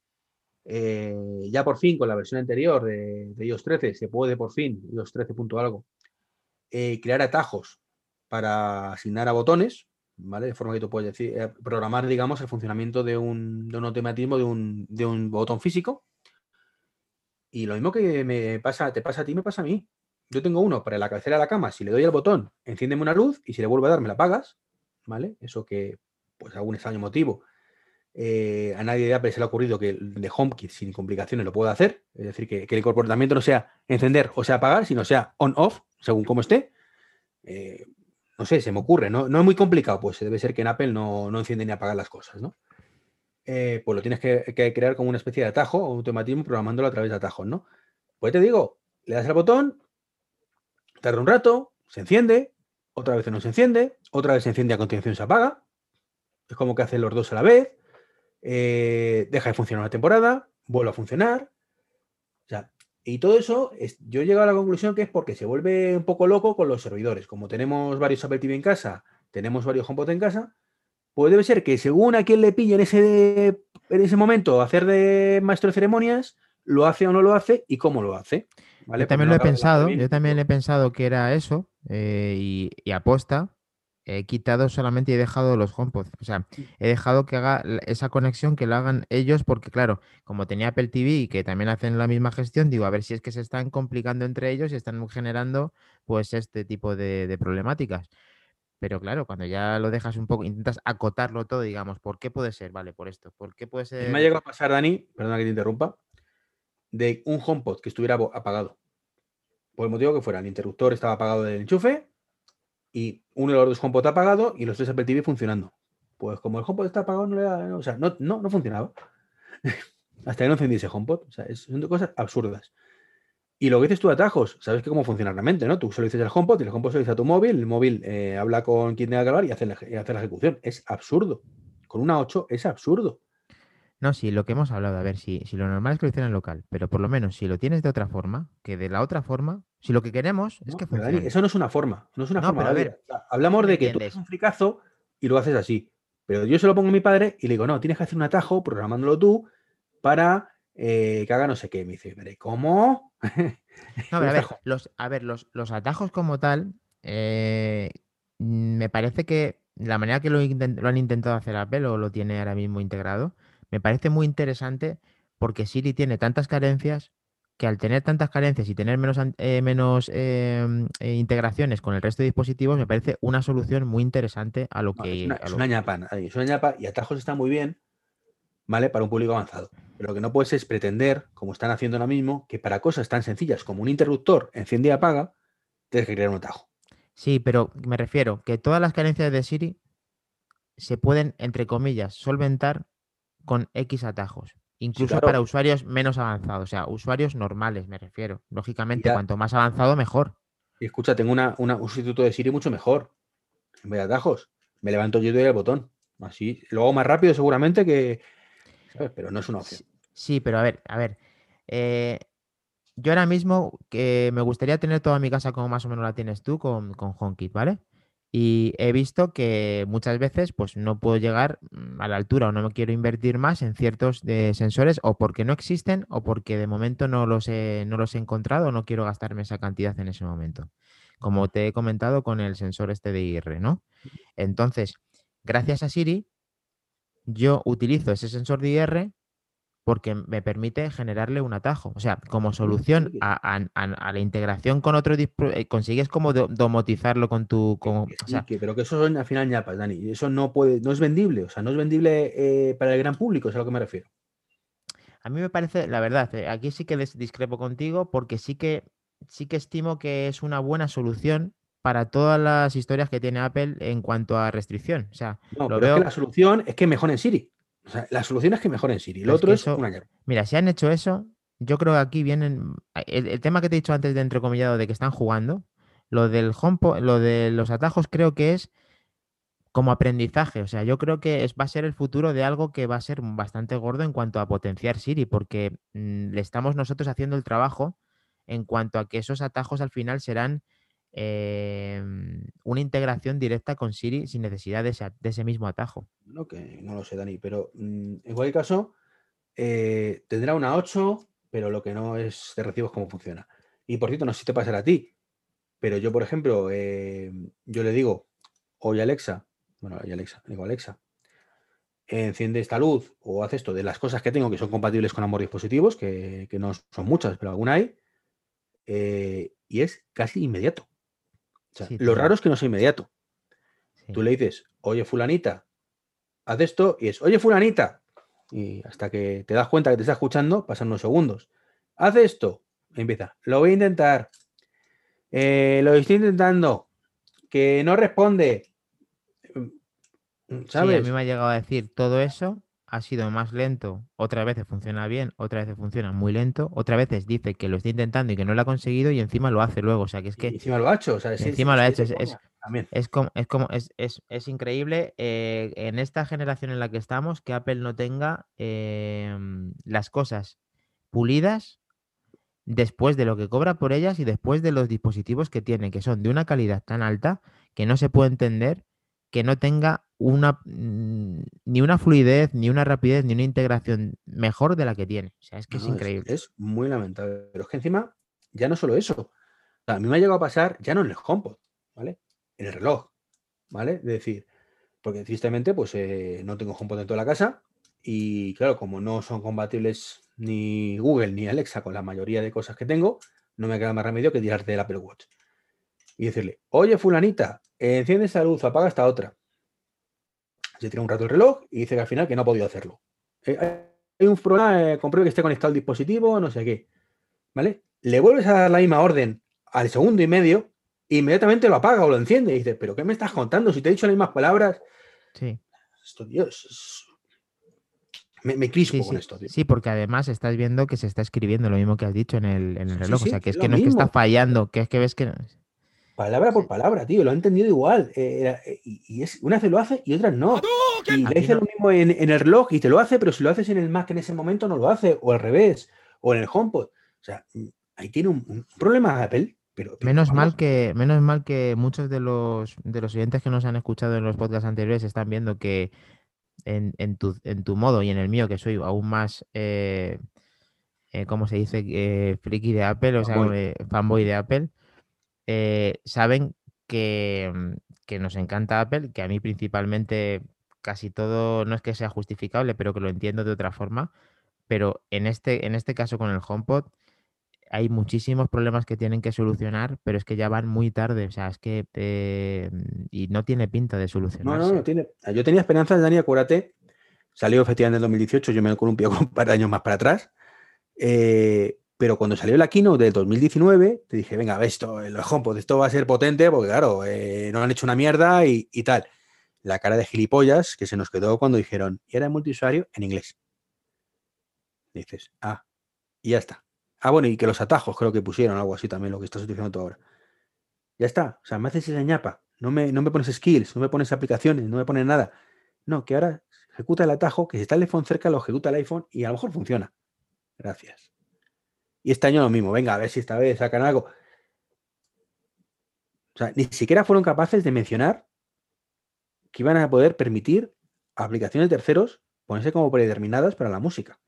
Eh, ya por fin, con la versión anterior de, de iOS 13, se puede por fin, iOS 13 punto algo, eh, crear atajos para asignar a botones, De forma que tú puedes decir, eh, programar, digamos, el funcionamiento de un, de un automatismo de un, de un botón físico. Y lo mismo que me pasa, te pasa a ti, me pasa a mí. Yo tengo uno para la cabecera de la cama, si le doy al botón, enciéndeme una luz y si le vuelvo a dar, me la apagas, ¿vale? Eso que, pues algún extraño motivo, eh, a nadie de Apple se le ha ocurrido que de HomeKit sin complicaciones lo pueda hacer, es decir, que, que el comportamiento no sea encender o sea apagar, sino sea on-off, según como esté. Eh, no sé, se me ocurre, ¿no? No es muy complicado, pues debe ser que en Apple no, no enciende ni apaga las cosas, ¿no? Eh, pues lo tienes que, crear como una especie de atajo o automatismo programándolo a través de atajos, ¿no? Pues te digo, le das al botón, tarda un rato, se enciende, otra vez no se enciende, otra vez se enciende a continuación se apaga. Es como que hacen los dos a la vez. eh, deja de funcionar una temporada, vuelve a funcionar. Y todo eso, es- yo he llegado a la conclusión que es porque se vuelve un poco loco con los servidores. Como tenemos varios Apple TV en casa, tenemos varios HomePod en casa, pues debe ser que según a quien le pille en ese, en ese momento hacer de maestro de ceremonias, lo hace o no lo hace y cómo lo hace. ¿vale?
Yo también
no
lo he pensado, yo también he pensado que era eso eh, y, y aposta. He quitado solamente y he dejado los HomePod. O sea, he dejado que haga esa conexión que la hagan ellos porque, claro, como tenía Apple TV y que también hacen la misma gestión, digo, a ver si es que se están complicando entre ellos y están generando pues este tipo de, de problemáticas. Pero claro, cuando ya lo dejas un poco, intentas acotarlo todo, digamos, ¿por qué puede ser? Vale, por esto. ¿Por qué puede ser?
Me ha llegado a pasar, Dani, perdona que te interrumpa, de un HomePod que estuviera apagado. Por el motivo que fuera, el interruptor estaba apagado del enchufe y uno de los dos HomePod apagado y los tres Apple TV funcionando. Pues como el HomePod está apagado, no le da, o sea, no, no, no funcionaba. Hasta que no encendiese HomePod. O sea, es- son cosas absurdas. Y lo que dices tú, atajos, sabes que cómo funciona realmente, ¿no? Tú solo dices el HomePod y el HomePod se lo tu móvil, el móvil eh, habla con quien tenga que hablar y hace, la, hace la ejecución. Es absurdo. Con una 8 es absurdo.
No, sí, lo que hemos hablado, a ver, si, si lo normal es que lo hicieran local, pero por lo menos si lo tienes de otra forma, que de la otra forma, si lo que queremos es que
Dani,
funcione.
eso no es una forma. No es una
No,
forma.
pero a ver,
O sea, hablamos
¿me
de que tú
entiendes?
haces un fricazo y lo haces así. Pero yo se lo pongo a mi padre y le digo, no, tienes que hacer un atajo programándolo tú para eh, que haga no sé qué. Me dice, "Pero, ¿cómo?
No, a ver,
Está jo-
los, a ver, los, los atajos como tal, eh, mm, me parece que la manera que lo, lo han intentado hacer Apple o lo tiene ahora mismo integrado, me parece muy interesante porque Siri tiene tantas carencias que al tener tantas carencias y tener menos, eh, menos em, eh, integraciones con el resto de dispositivos, me parece una solución muy interesante a lo
No,
que...
es una,
a
es
lo
una
que-
ñapa, Dani, es una ñapa y atajos está muy bien, ¿vale? Para un público avanzado. Pero lo que no puedes es pretender, como están haciendo ahora mismo, que para cosas tan sencillas como un interruptor enciende y apaga, tienes que crear un atajo.
Sí, pero me refiero que todas las carencias de Siri se pueden, entre comillas, solventar con X atajos. Incluso
claro.
para usuarios menos avanzados, o sea, usuarios normales, me refiero. Lógicamente,
Ya.
cuanto más avanzado, mejor.
Y escucha, tengo una, una- un sustituto de Siri mucho mejor. En vez de atajos, me levanto yo y doy al botón. Así lo hago más rápido seguramente que... ¿sabes? Pero no es una opción.
Sí, sí, pero a ver, a ver. eh, yo ahora mismo que me gustaría tener toda mi casa como más o menos la tienes tú con, con HomeKit, ¿vale? Y he visto que muchas veces pues no puedo llegar mm, a la altura o no me quiero invertir más en ciertos de sensores o porque no existen o porque de momento no los he, no los he encontrado o no quiero gastarme esa cantidad en ese momento. Como te he comentado con el sensor este de IR, ¿no? Entonces, gracias a Siri, yo utilizo ese sensor de IR porque me permite generarle un atajo. O sea, como solución a, a- a- a la integración con otro eh, consigues como do- domotizarlo con tu. Con- o
sí,
sea,
que- pero que eso son al final ñapas, Dani. Eso no puede, no es vendible. O sea, no es vendible eh, para el gran público, es a lo que me refiero.
A mí me parece, la verdad, eh, aquí sí que discrepo contigo porque sí que sí que estimo que es una buena solución para todas las historias que tiene Apple en cuanto a restricción. O sea,
No,
lo
pero es
veo.
que la solución es que mejoren Siri. O sea, la solución es que mejoren Siri. Lo
es
otro es
eso-
una guerra.
Mira, si han hecho eso, yo creo que aquí vienen. El, el tema que te he dicho antes de entrecomillado de que están jugando, lo del HomePod, lo de los atajos, creo que es como aprendizaje. O sea, yo creo que es, va a ser el futuro de algo que va a ser bastante gordo en cuanto a potenciar Siri, porque mm, le estamos nosotros haciendo el trabajo en cuanto a que esos atajos al final serán eh, una integración directa con Siri sin necesidad de ese, mismo atajo.
No, que no lo sé, Dani, pero mm, en cualquier caso, eh, tendrá una 8, pero lo que no es de recibo es cómo funciona. Y por cierto, no sé si te pasará a ti, pero yo, por ejemplo, eh, yo le digo, oye Alexa, bueno, oye Alexa, le digo Alexa, enciende esta luz o haz esto de las cosas que tengo que son compatibles con ambos dispositivos, que, que no son muchas, pero alguna hay, eh, y es casi inmediato. O sea,
Sí,
lo raro es que no sea inmediato.
Sí.
Tú le dices, oye, fulanita, haz esto, y es, oye, fulanita. Y hasta que te das cuenta que te está escuchando, pasan unos segundos. Haz esto. Empieza, lo voy a intentar. "Eh, lo estoy intentando. Que no responde. Mm,
Sí, a mí me ha llegado a decir todo eso, ha sido más lento, otras veces funciona bien, otras veces funciona muy lento, otras veces dice que lo está intentando y que no lo ha conseguido y encima lo hace luego. O sea, que es
Y
que
encima lo ha hecho. O sea, sí,
encima lo ha hecho, es- es- es como, es como, es, es- es increíble eh, en esta generación en la que estamos que Apple no tenga em, las cosas pulidas después de lo que cobra por ellas y después de los dispositivos que tiene, que son de una calidad tan alta que no se puede entender que no tenga una mm, ni una fluidez, ni una rapidez, ni una integración mejor de la que tiene. O sea, es que es increíble.
Es, muy lamentable. Pero es que encima, ya no solo eso. O sea, a mí me ha llegado a pasar, ya no en el HomePod, ¿vale? En el reloj, ¿vale? Es decir, porque tristemente, pues eh, no tengo HomePod en toda la casa. Y claro, como no son compatibles ni Google ni Alexa con la mayoría de cosas que tengo, no me queda más remedio que tirarte del Apple Watch. Y decirle, oye, fulanita, enciende esta luz, apaga esta otra. Se tira un rato el reloj y dice que al final que no ha podido hacerlo. Eh, hay un problema, eh, compruebe que esté conectado el dispositivo, no sé qué. ¿Vale? Le vuelves a dar la misma orden al segundo y medio, inmediatamente lo apaga o lo enciende. Y dices, ¿pero qué me estás contando? Si te he dicho las mismas palabras.
Sí.
Esto, Dios. es- Me, me crispo
Sí,
con esto, tío.
sí, porque además estás viendo que se está escribiendo lo mismo que has dicho en el, en el
Sí,
reloj.
sí,
o sea, que es
es
que no es que está fallando, que es que ves que.
Palabra por palabra, tío. Lo ha entendido igual. eh, eh, y, y es, unas veces lo hace y otras no. Y le dice
no-
lo mismo en, en el reloj y te lo hace, pero si lo haces en el Mac en ese momento no lo hace. O al revés. O en el HomePod. O sea, mm, ahí tiene un, un problema Apple. Pero, pero
Menos mal que, menos mal que muchos de los, de los oyentes que nos han escuchado en los podcasts anteriores están viendo que en, en tu, en tu modo y en el mío, que soy aún más, eh, eh, ¿cómo se dice? Eh, friki de Apple, o sea, eh, fanboy de Apple, eh, saben que, mm, que nos encanta Apple, que a mí principalmente casi todo no es que sea justificable, pero que lo entiendo de otra forma. Pero en este, en este caso con el HomePod hay muchísimos problemas que tienen que solucionar, pero es que ya van muy tarde, o sea, es que eh, y no tiene pinta de
No,
solucionarse.
no, no tiene. Yo tenía esperanzas, Dani, acuérdate. Salió efectivamente en 2018, yo me columpio con un par de años más para atrás. eh, pero cuando salió la keynote del 2019, te dije, venga, ve esto, el HomePod, esto va a ser potente, porque claro, eh, no han hecho una mierda y, y tal. La cara de gilipollas que se nos quedó cuando dijeron, y era multiusuario en inglés. Dices, ah, y ya está. Ah, bueno, y que los atajos creo que pusieron algo así también, lo que estás utilizando tú ahora. Ya está. O sea, me haces esa ñapa. No me, no me pones skills, no me pones aplicaciones, no me pones nada. No, que ahora ejecuta el atajo, que si está el iPhone cerca, lo ejecuta el iPhone y a lo mejor funciona. Gracias. Y este año lo mismo. Venga, a ver si esta vez sacan algo. O sea, ni siquiera fueron capaces de mencionar que iban a poder permitir aplicaciones terceros ponerse como predeterminadas para la música.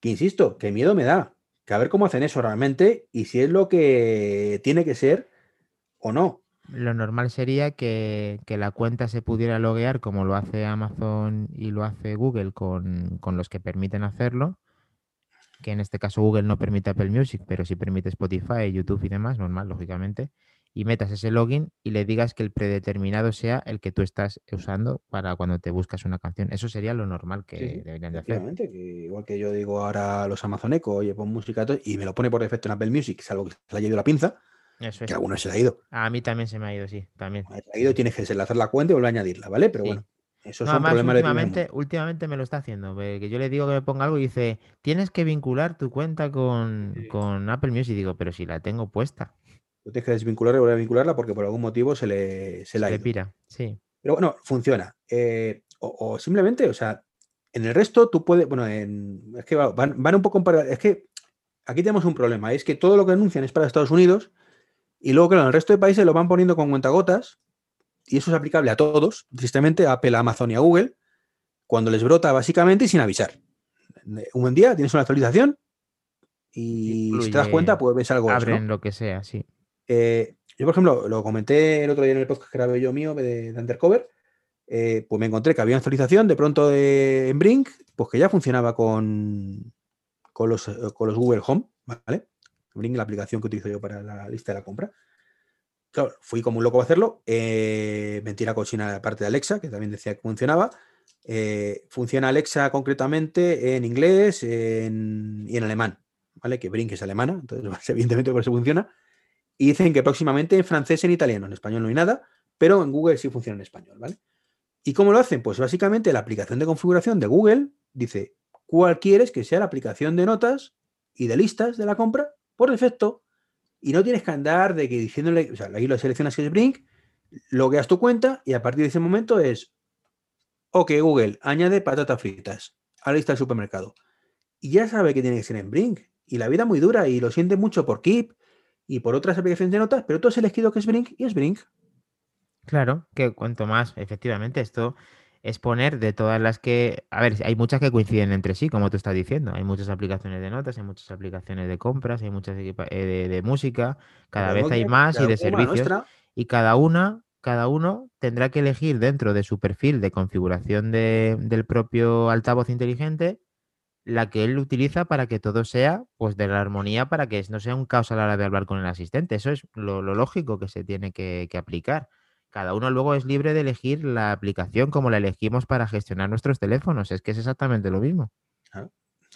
Que insisto, que miedo me da. Que a ver cómo hacen eso realmente y si es lo que tiene que ser o no.
Lo normal sería que, que la cuenta se pudiera loguear como lo hace Amazon y lo hace Google con, con los que permiten hacerlo, que en este caso Google no permite Apple Music, pero sí permite Spotify, YouTube y demás, normal, lógicamente, y metas ese login y le digas que el predeterminado sea el que tú estás usando para cuando te buscas una canción. Eso sería lo normal que
Sí,
deberían de hacer.
que igual que yo digo ahora a los Amazon Echo, oye, pon música y me lo pone por defecto en Apple Music, salvo que se le haya ido la pinza,
Eso es.
que a algunos se le ha ido.
A mí también se me ha ido, sí, también.
Se ha ido, tienes que desenlazar la cuenta y volver a añadirla, ¿vale? Pero
Sí.
bueno, esos
No,
son
además,
problemas de primer
últimamente, últimamente me lo está haciendo. porque yo le digo que me ponga algo y dice, tienes que vincular tu cuenta con,
Sí.
con Apple Music. Y digo, pero si la tengo puesta,
Tú tienes que desvincularla y volver a vincularla porque por algún motivo se le, se
se
le ha
le pira. Sí.
Pero bueno, funciona. Eh, o, o simplemente, o sea, en el resto tú puedes, bueno, en- es que va- van, van un poco en para- Es que aquí tenemos un problema, es que todo lo que anuncian es para Estados Unidos y luego, claro, en el resto de países lo van poniendo con cuentagotas y eso es aplicable a todos, tristemente a Apple, a Amazon y a Google, cuando les brota básicamente y sin avisar. Un buen día tienes una actualización y si te das cuenta, pues ves algo. de eso, ¿no?
Abren lo que sea, sí.
Eh, yo, por ejemplo, lo comenté el otro día en el podcast que grabé yo mío de, de Undercover. eh, pues me encontré que había una actualización de pronto de, en Brink, pues que ya funcionaba con, con, los, con los Google Home, ¿vale? Brink, la aplicación que utilizo yo para la lista de la compra. Claro, fui como un loco a hacerlo. eh, mentira cochina la parte de Alexa, que también decía que funcionaba. eh, funciona Alexa concretamente en inglés y en alemán, ¿vale? Que Brink es alemana, entonces evidentemente por eso funciona. Y dicen que próximamente en francés, en italiano, en español no hay nada, pero en Google sí funciona en español, ¿vale? ¿Y cómo lo hacen? Pues básicamente la aplicación de configuración de Google dice cuál quieres que sea la aplicación de notas y de listas de la compra por defecto y no tienes que andar de que diciéndole, o sea, ahí lo seleccionas que es Brink, logueas tu cuenta y a partir de ese momento es, ok, Google, añade patatas fritas a la lista del supermercado. Y ya sabe que tiene que ser en Brink. Y la vida muy dura y lo siente mucho por Keep y por otras aplicaciones de notas, pero tú has elegido que es Brink y es Brink.
Claro, que cuanto más, efectivamente, esto es poner de todas las que, a ver, hay muchas que coinciden entre sí, como tú estás diciendo. Hay muchas aplicaciones de notas, hay muchas aplicaciones de compras, hay muchas eh, de, de música, cada vez hay más y
de
servicios.
nuestra.
Y cada una, cada uno tendrá que elegir dentro de su perfil de configuración de- del propio altavoz inteligente la que él utiliza para que todo sea pues de la armonía para que no sea un caos a la hora de hablar con el asistente. Eso es lo, lo lógico que se tiene que, que aplicar. Cada uno luego es libre de elegir la aplicación como la elegimos para gestionar nuestros teléfonos. Es que es exactamente lo mismo.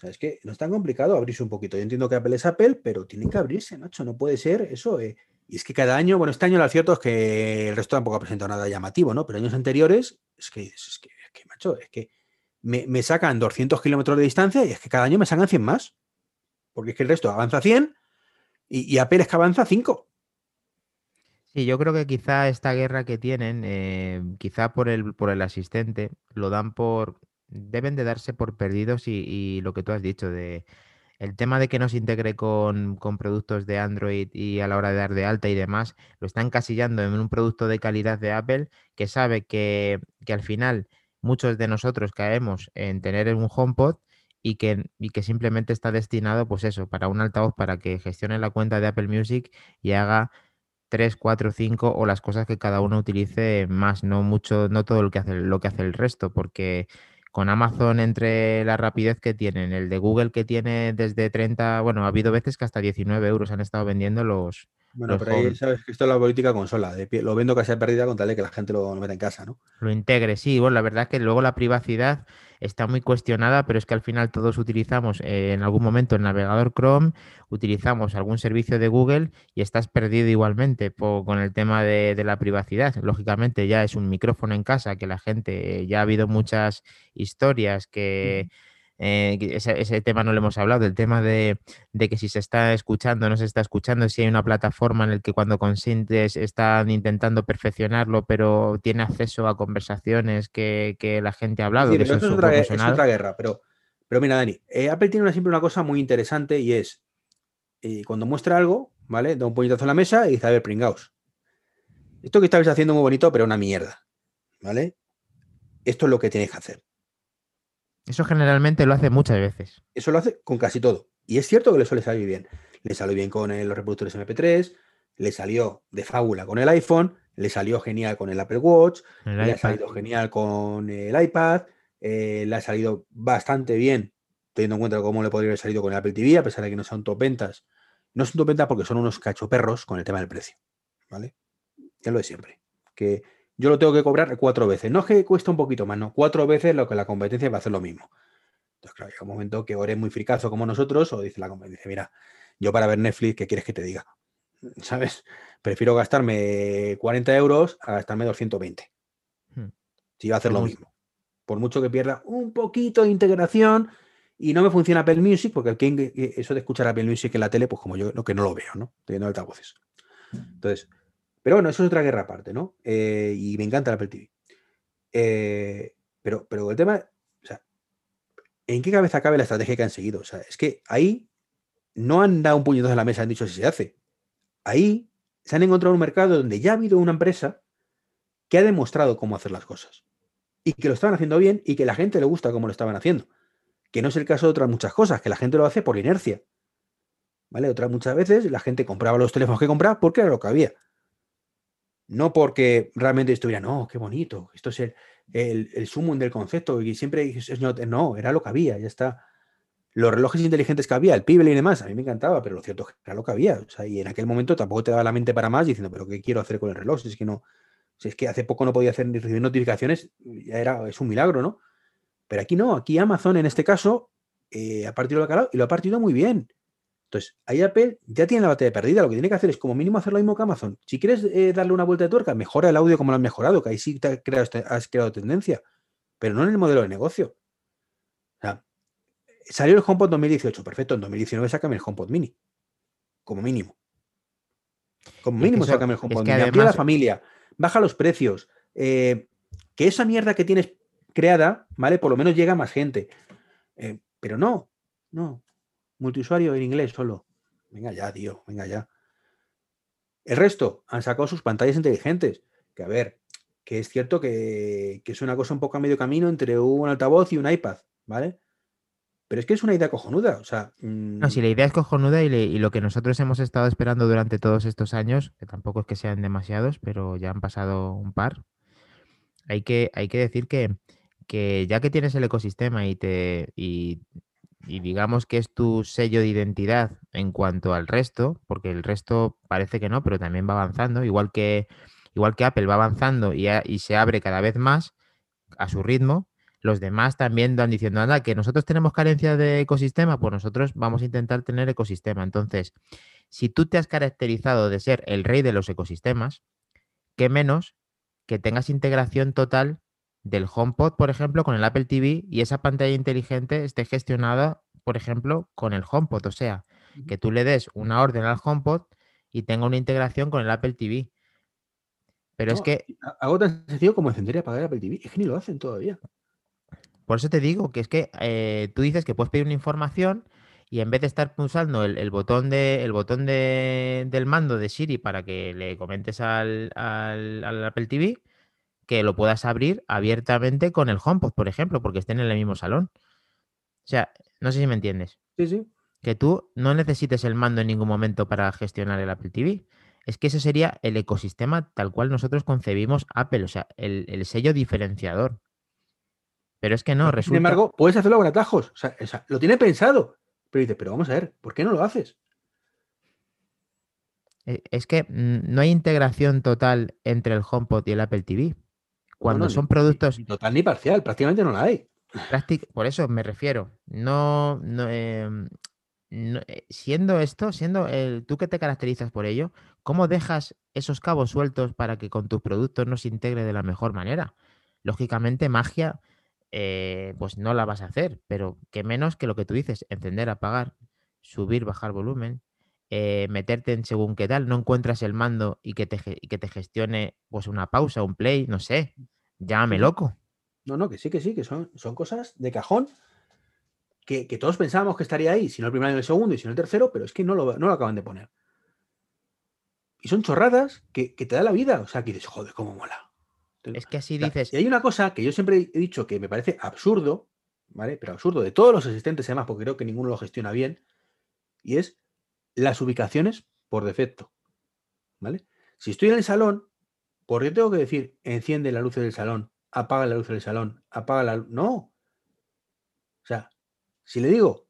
Es que no es tan complicado abrirse un poquito. Yo entiendo que Apple es Apple, pero tienen que abrirse, macho. No puede ser eso. eh. Y es que cada año, bueno, este año lo cierto es que el resto tampoco ha presentado nada llamativo, ¿no? Pero años anteriores, es que, es que, es que, macho, es que me, me sacan 200 kilómetros de distancia y es que cada año me sacan 100 más. Porque es que el resto avanza 100 y, y Apple es que avanza 5.
Sí, yo creo que quizá esta guerra que tienen, eh, quizá por el, por el asistente, lo dan por, deben de darse por perdidos y, lo que tú has dicho de el tema de que no se integre con, con productos de Android y a la hora de dar de alta y demás, lo están casillando en un producto de calidad de Apple que sabe que, que al final muchos de nosotros caemos en tener un HomePod y que, y que simplemente está destinado, pues eso, para un altavoz para que gestione la cuenta de Apple Music y haga 3, 4, 5 o las cosas que cada uno utilice más, no mucho, no todo lo que hace, lo que hace el resto, porque con Amazon entre la rapidez que tienen, el de Google que tiene desde 30, bueno, ha habido veces que hasta 19 euros han estado vendiendo los,
Bueno, pero ahí sabes que esto es la política consola. de lo vendo casi a pérdida con tal de que la gente lo meta en casa, ¿no?
lo integre. Sí, bueno, la verdad es que luego la privacidad está muy cuestionada, pero es que al final todos utilizamos eh, en algún momento el navegador Chrome, utilizamos algún servicio de Google y estás perdido igualmente con el tema de, de la privacidad. Lógicamente ya es un micrófono en casa que la gente, eh, ya ha habido muchas historias que... eh, ese, ese tema no lo hemos hablado, el tema de, de que si se está escuchando o no se está escuchando, si hay una plataforma en la que cuando consientes están intentando perfeccionarlo, pero tiene acceso a conversaciones que, que la gente ha hablado.
Sí,
que eso
es otra, es guerra. Pero, pero mira, Dani, eh, Apple tiene una, siempre una cosa muy interesante y es eh, cuando muestra algo, ¿vale? Da un puñetazo a la mesa y dice, a ver, pringaos. Esto que estabais haciendo muy bonito, pero una mierda. ¿Vale? Esto es lo que tenéis que hacer.
Eso generalmente lo hace muchas veces.
Eso lo hace con casi todo. Y es cierto que le suele salir bien. Le salió bien con los reproductores MP3, le salió de fábula con el iPhone, le salió genial con el Apple Watch,
El
le ha
iPad.
salido genial con el iPad, eh, le ha salido bastante bien, teniendo en cuenta cómo le podría haber salido con el Apple TV, a pesar de que no son top ventas. No son top ventas porque son unos cachoperros con el tema del precio. ¿vale? Es lo de siempre. Que yo lo tengo que cobrar cuatro veces. No es que cuesta un poquito más, no, cuatro veces lo que la competencia va a hacer lo mismo. Entonces, claro, llega un momento que o eres muy fricazo como nosotros, o dice la competencia, mira, yo para ver Netflix, ¿qué quieres que te diga? ¿Sabes? Prefiero gastarme 40 euros a gastarme 220.
Hmm.
Si va a hacer lo mismo. Por mucho que pierda un poquito de integración y no me funciona Apple Music, porque que- eso de escuchar Apple Music en la tele, pues como yo lo que no lo veo, ¿no? Teniendo altavoces. Entonces, pero bueno, eso es otra guerra aparte, ¿no? Eh, y me encanta el Apple TV. Eh, pero, pero el tema, o sea, ¿en qué cabeza cabe la estrategia que han seguido? O sea, es que ahí no han dado un puñetazo a la mesa, han dicho si se hace. Ahí se han encontrado un mercado donde ya ha habido una empresa que ha demostrado cómo hacer las cosas. Y que lo estaban haciendo bien y que la gente le gusta cómo lo estaban haciendo. Que no es el caso de otras muchas cosas, que la gente lo hace por inercia. ¿Vale? Otras muchas veces la gente compraba los teléfonos que compraba porque era lo que había. No porque realmente estuviera, no, qué bonito, esto es el, el, el sumum del concepto y siempre no, era lo que había, ya está. Los relojes inteligentes que había, el Pibel y demás, a mí me encantaba, pero lo cierto es que era lo que había. O y en aquel momento tampoco te daba la mente para más diciendo, pero ¿qué quiero hacer con el reloj? Si es que no, si es que hace poco no podía hacer recibir notificaciones, ya era, es un milagro, ¿no? Pero aquí no, aquí Amazon en este caso eh, ha partido lo calado y lo ha partido muy bien. Entonces, ahí Apple ya tiene la batalla perdida. Lo que tiene que hacer es como mínimo hacer lo mismo que Amazon. Si quieres eh, darle una vuelta de tuerca, mejora el audio como lo has mejorado, que ahí sí te has creado, te has creado tendencia, pero no en el modelo de negocio. O sea, salió el HomePod 2018, perfecto. En 2019 sácame el HomePod Mini, como mínimo. Como
Es que
mínimo
eso-
sácame el
es
HomePod
que
Mini. Amplía la
además-
familia, baja los precios, eh, que esa mierda que tienes creada, ¿vale? Por lo menos llega a más gente. Eh, pero no, no. Multiusuario en inglés solo. Venga ya, tío, venga ya. El resto han sacado sus pantallas inteligentes. Que a ver, que es cierto que, es una cosa un poco a medio camino entre un altavoz y un iPad, ¿vale? Pero es que es una idea cojonuda. O sea,
No, si
mm,
la idea es cojonuda y, y lo que nosotros hemos estado esperando durante todos estos años, que tampoco es que sean demasiados, pero ya han pasado un par, hay que, hay que decir que, que ya que tienes el ecosistema y, te, y, y digamos que es tu sello de identidad en cuanto al resto, porque el resto parece que no, pero también va avanzando, igual que, igual que Apple va avanzando y, y se abre cada vez más a su ritmo, los demás también van diciendo, anda, que nosotros tenemos carencia de ecosistema, pues nosotros vamos a intentar tener ecosistema. Entonces, si tú te has caracterizado de ser el rey de los ecosistemas, qué menos que tengas integración total del HomePod, por ejemplo, con el Apple TV y esa pantalla inteligente esté gestionada, por ejemplo, con el HomePod. O sea, que tú le des una orden al HomePod y tenga una integración con el Apple TV. Pero es que
Algo tan sencillo como encender y apagar el Apple TV. Es que ni lo hacen todavía.
Por eso te digo que es que eh, tú dices que puedes pedir una información y en vez de estar pulsando el, el botón, de, el botón de- del mando de Siri para que le comentes al, al- al Apple TV, que lo puedas abrir abiertamente con el HomePod, por ejemplo, porque estén en el mismo salón. O sea, no sé si me entiendes.
Sí, sí.
Que tú no necesites el mando en ningún momento para gestionar el Apple TV. Es que ese sería el ecosistema tal cual nosotros concebimos Apple, o sea, el, el sello diferenciador. Pero es que no,
Sin
resulta...
embargo, puedes hacerlo con atajos. O sea, o sea, lo tiene pensado. Pero dices, pero vamos a ver, ¿por qué no lo haces?
Eh, Es que no hay integración total entre el HomePod y el Apple TV. Cuando
No, no,
son productos
ni total ni parcial, prácticamente no la hay.
por eso me refiero. No, no, em, no, eh, siendo esto, siendo el, tú que te caracterizas por ello, ¿cómo dejas esos cabos sueltos para que con tus productos no se integre de la mejor manera? Lógicamente, magia, eh, pues no la vas a hacer, pero que menos que lo que tú dices, encender, apagar, subir, bajar volumen, eh, meterte en según qué tal, no encuentras el mando y que te, y que te gestione pues una pausa, un play, no sé, llámame loco.
No, no, que sí, que sí, que son, son cosas de cajón que, que todos pensábamos que estaría ahí, si no el primero y el segundo y si no el tercero, pero es que no lo, no lo acaban de poner. Y son chorradas que, que te da la vida. O sea, que dices, joder, cómo mola.
Es que así
o sea,
dices,
Y hay una cosa que yo siempre he dicho que me parece absurdo, ¿vale? Pero absurdo de todos los asistentes, además, porque creo que ninguno lo gestiona bien, y es las ubicaciones por defecto, ¿vale? Si estoy en el salón, ¿por qué tengo que decir enciende las luces del salón, apaga las luces del salón, apaga la lu-"? No. O sea, si le digo,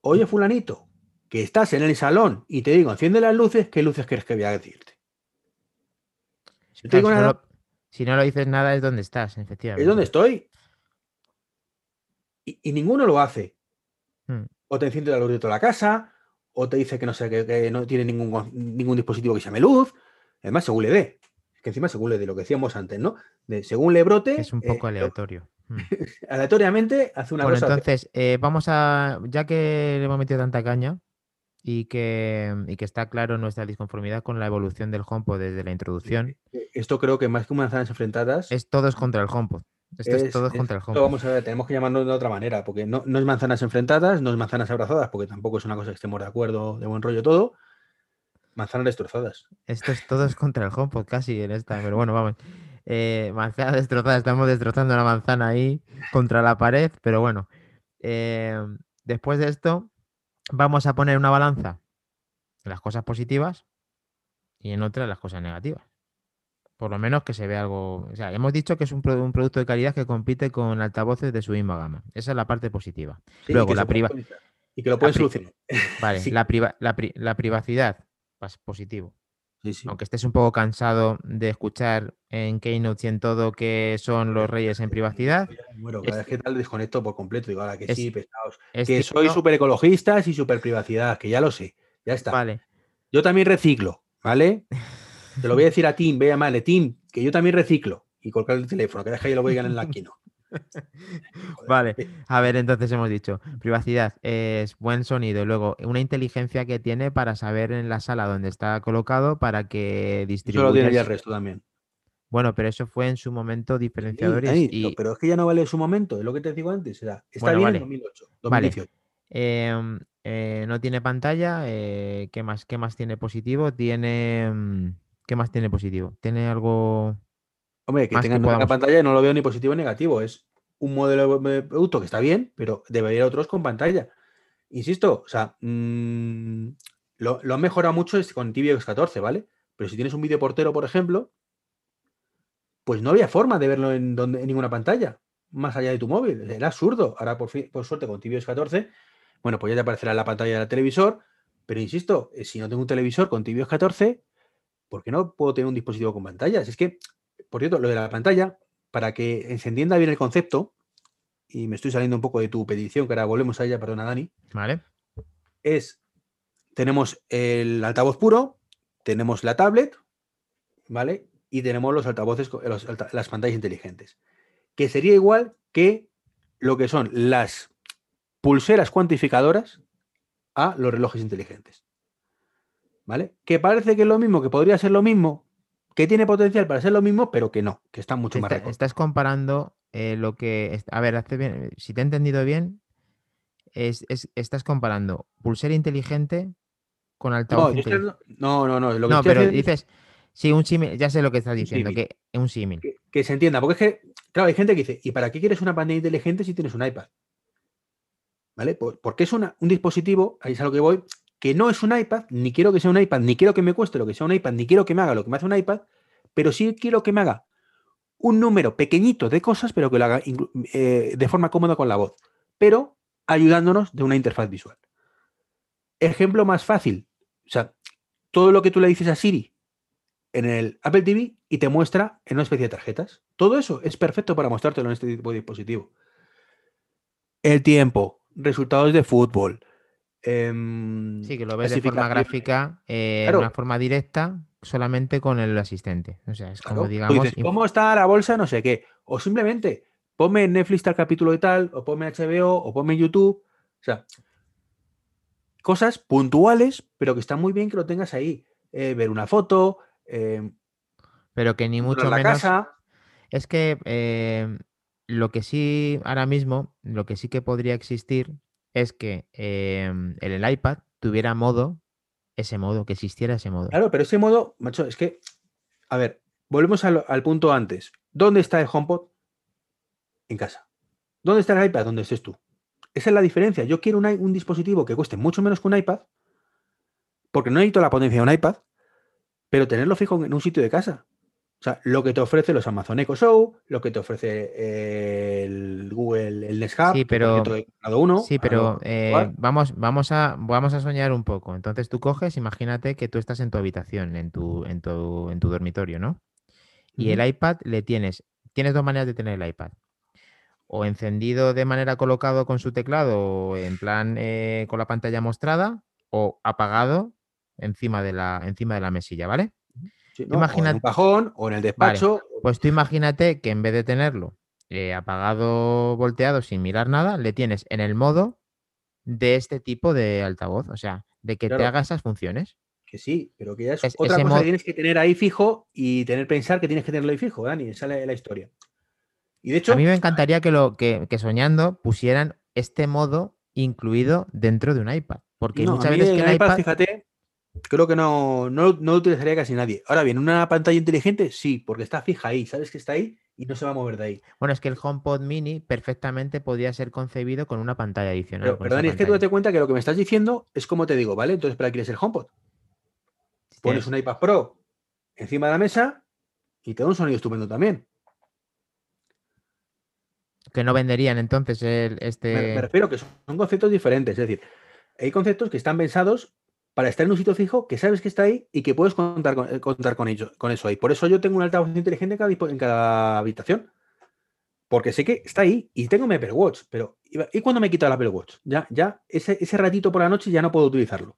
oye, fulanito, que estás en el salón y te digo enciende las luces, ¿qué luces crees que voy a decirte?
Claro, si, no lo, si no lo dices nada es donde estás, efectivamente.
es donde estoy. Y, y ninguno lo hace.
Hmm.
O te enciende la luz de toda la casa, o te dice que no sé, que, que no tiene ningún, ningún dispositivo que se llame luz. Además, según le dé. Es que encima según le dé lo que decíamos antes, ¿no? De según le brote,
Es un
eh,
poco aleatorio. Hmm.
aleatoriamente hace una
Bueno,
cosa.
entonces, eh, vamos a, ya que le hemos metido tanta caña y que, y que está claro nuestra disconformidad con la evolución del HomePod desde la introducción,
Eh, Esto creo que más que manzanas enfrentadas.
es todos contra el HomePod. Esto es, todos contra el HomePod.
vamos a ver, tenemos que llamarlo de otra manera, porque no, no es manzanas enfrentadas, no es manzanas abrazadas, porque tampoco es una cosa que estemos de acuerdo, de buen rollo todo. Manzanas destrozadas.
Esto es todos contra el HomePod casi en esta, pero bueno, vamos. Eh, manzana destrozada, estamos destrozando la manzana ahí contra la pared, pero bueno. Eh, después de esto, vamos a poner una balanza en las cosas positivas y en otra las cosas negativas. Por lo menos que se vea algo. O sea, hemos dicho que es un, pro- un producto de calidad que compite con altavoces de su misma gama. Esa es la parte positiva.
Sí,
Luego,
que
la
se puede
priva-
actualizar, Y que lo pueden solucionar.
Vale,
Sí.
la, priva- la pri- la privacidad, positivo.
Sí, sí.
Aunque estés un poco cansado de escuchar en Keynote y en todo que son los reyes en privacidad,
muero, cada vez que tal desconecto por completo. Digo, ahora que
es-
sí, pesados.
es
Que soy súper ecologistas y súper privacidad, que ya lo sé. Ya está.
Vale,
Yo también reciclo, ¿vale? Te lo voy a decir a Tim, ve a Tim, que yo también reciclo. Y colgar el teléfono, que deja que lo oigan en la kino.
vale. A ver, entonces hemos dicho, privacidad es buen sonido. Luego, una inteligencia que tiene para saber en la sala donde está colocado para que
Eso
distribuya.
lo tiene
el
ya el
s-
resto también.
Bueno, pero eso fue en su momento
Sí,
diferenciadores
ahí,
y
Pero es que ya no vale su momento, es lo que te digo antes. era, está
Bueno,
bien
vale.
en 2008,
Vale.
2018.
em, eh, no tiene pantalla. eh, ¿qué más, ¿Qué más tiene positivo? Tiene. mm, ¿Qué más tiene positivo? ¿Tiene algo?
Hombre, que tengan una pantalla no lo veo ni positivo ni negativo. Es un modelo de producto que está bien, pero debería haber otros con pantalla. Insisto, o sea, mm, lo, lo han mejorado mucho con TVX 14, ¿vale? Pero si tienes un vídeo portero, por ejemplo, pues no había forma de verlo en, donde, en ninguna pantalla, más allá de tu móvil. Era absurdo. Ahora, por, fin, por suerte, con TVX 14, bueno, pues ya te aparecerá en la pantalla del televisor. Pero insisto, eh, si no tengo un televisor con TVX 14, ¿por qué no puedo tener un dispositivo con pantallas? Es que, por cierto, lo de la pantalla, para que se entienda bien el concepto, y me estoy saliendo un poco de tu petición, que ahora volvemos a ella, perdona Dani,
¿Vale?
es, tenemos el altavoz puro, tenemos la tablet, ¿vale? Y tenemos los altavoces, los las pantallas inteligentes, que sería igual que lo que son las pulseras cuantificadoras a los relojes inteligentes. ¿Vale? Que parece que es lo mismo, que podría ser lo mismo, que tiene potencial para ser lo mismo, pero que no, que está mucho más recortado.
estás comparando eh, lo que. A ver, hace bien, si te he entendido bien, es, es- estás comparando pulsera inteligente con altavoz
No, estoy no, no, no, lo que
No, pero
haciendo
dices, sí, un símil, ya sé lo que estás diciendo, que es un símil.
que, que se entienda, porque es que, claro, hay gente que dice, ¿y para qué quieres una pantalla inteligente si tienes un iPad? ¿Vale? Por- Porque es una- un dispositivo, ahí es a lo que voy, que no es un iPad, ni quiero que sea un iPad, ni quiero que me cueste lo que sea un iPad, ni quiero que me haga lo que me hace un iPad, pero sí quiero que me haga un número pequeñito de cosas, pero que lo haga eh, de forma cómoda con la voz, pero ayudándonos de una interfaz visual. Ejemplo más fácil, o sea, todo lo que tú le dices a Siri en el Apple TV y te muestra en una especie de tarjetas. Todo eso es perfecto para mostrártelo en este tipo de dispositivo. El tiempo, resultados de fútbol. Em,
Sí, que lo ves de forma gráfica, eh,
Claro.
de una forma directa, solamente con el asistente. O sea, es como digamos.
dices, ¿cómo está la bolsa? No sé qué. O simplemente ponme en Netflix tal capítulo y tal, o ponme HBO, o ponme YouTube. O sea, cosas puntuales, pero que está muy bien que lo tengas ahí. Eh, ver una foto, eh,
Pero que ni mucho
la
menos.
casa.
Es que eh, lo que sí, ahora mismo, lo que sí que podría existir es que eh, en el iPad tuviera modo, ese modo, que existiera ese modo.
Claro, pero ese modo, macho, es que, a ver, volvemos al, al punto antes. ¿Dónde está el HomePod? En casa. ¿Dónde está el iPad? Donde estés tú. Esa es la diferencia. Yo quiero un, un dispositivo que cueste mucho menos que un iPad, porque no necesito la potencia de un iPad, pero tenerlo fijo en un sitio de casa. Sea, lo que te ofrece los Amazon Echo Show, lo que te ofrece eh, el Google, el Nest Hub,
Sí, pero-
uno.
Sí, pero eh, vamos, vamos, a, vamos a soñar un poco. Entonces tú coges, imagínate que tú estás en tu habitación, en tu, en tu, en tu dormitorio, ¿no? Y el iPad le tienes, tienes dos maneras de tener el iPad. O encendido de manera colocado con su teclado, en plan eh, con la pantalla mostrada, o apagado encima de la, encima de la mesilla, ¿vale?
Sí, ¿no? O en
Imagínate-
un cajón o en el despacho.
Pues tú imagínate que en vez de tenerlo eh, apagado, volteado, sin mirar nada, le tienes en el modo de este tipo de altavoz, o sea, de que te haga esas funciones.
Que sí, pero que ya es,
Es-
otra cosa que tienes que tener ahí fijo y tener pensar que tienes que tenerlo ahí fijo, Dani. Es la, historia. Y de hecho,
A mí me encantaría que, lo, que, que soñando pusieran este modo incluido dentro de un iPad, porque
no,
muchas veces que
el
el
iPad,
iPad,
fíjate, creo que no, no, no lo utilizaría casi nadie. Ahora bien, una pantalla inteligente, sí, porque está fija ahí, sabes que está ahí y no se va a mover de ahí.
bueno, es que el HomePod Mini perfectamente podría ser concebido con una pantalla adicional.
Pero, Dani, es que tú date cuenta que lo que me estás diciendo es como te digo, ¿vale? Entonces, ¿para qué quieres el HomePod? Pones un iPad Pro encima de la mesa y te da un sonido estupendo también.
que no venderían entonces el,
Me,
este...
me refiero que son son conceptos diferentes. Es decir, hay conceptos que están pensados para estar en un sitio fijo, que sabes que está ahí y que puedes contar con, eh, contar con, ello, con eso ahí. Por eso yo tengo un altavoz inteligente en cada, dispo- en cada habitación. Porque sé que está ahí y tengo mi Apple Watch. Pero ¿y cuando me quita el Apple Watch? Ya, ya ese, ese ratito por la noche ya no puedo utilizarlo.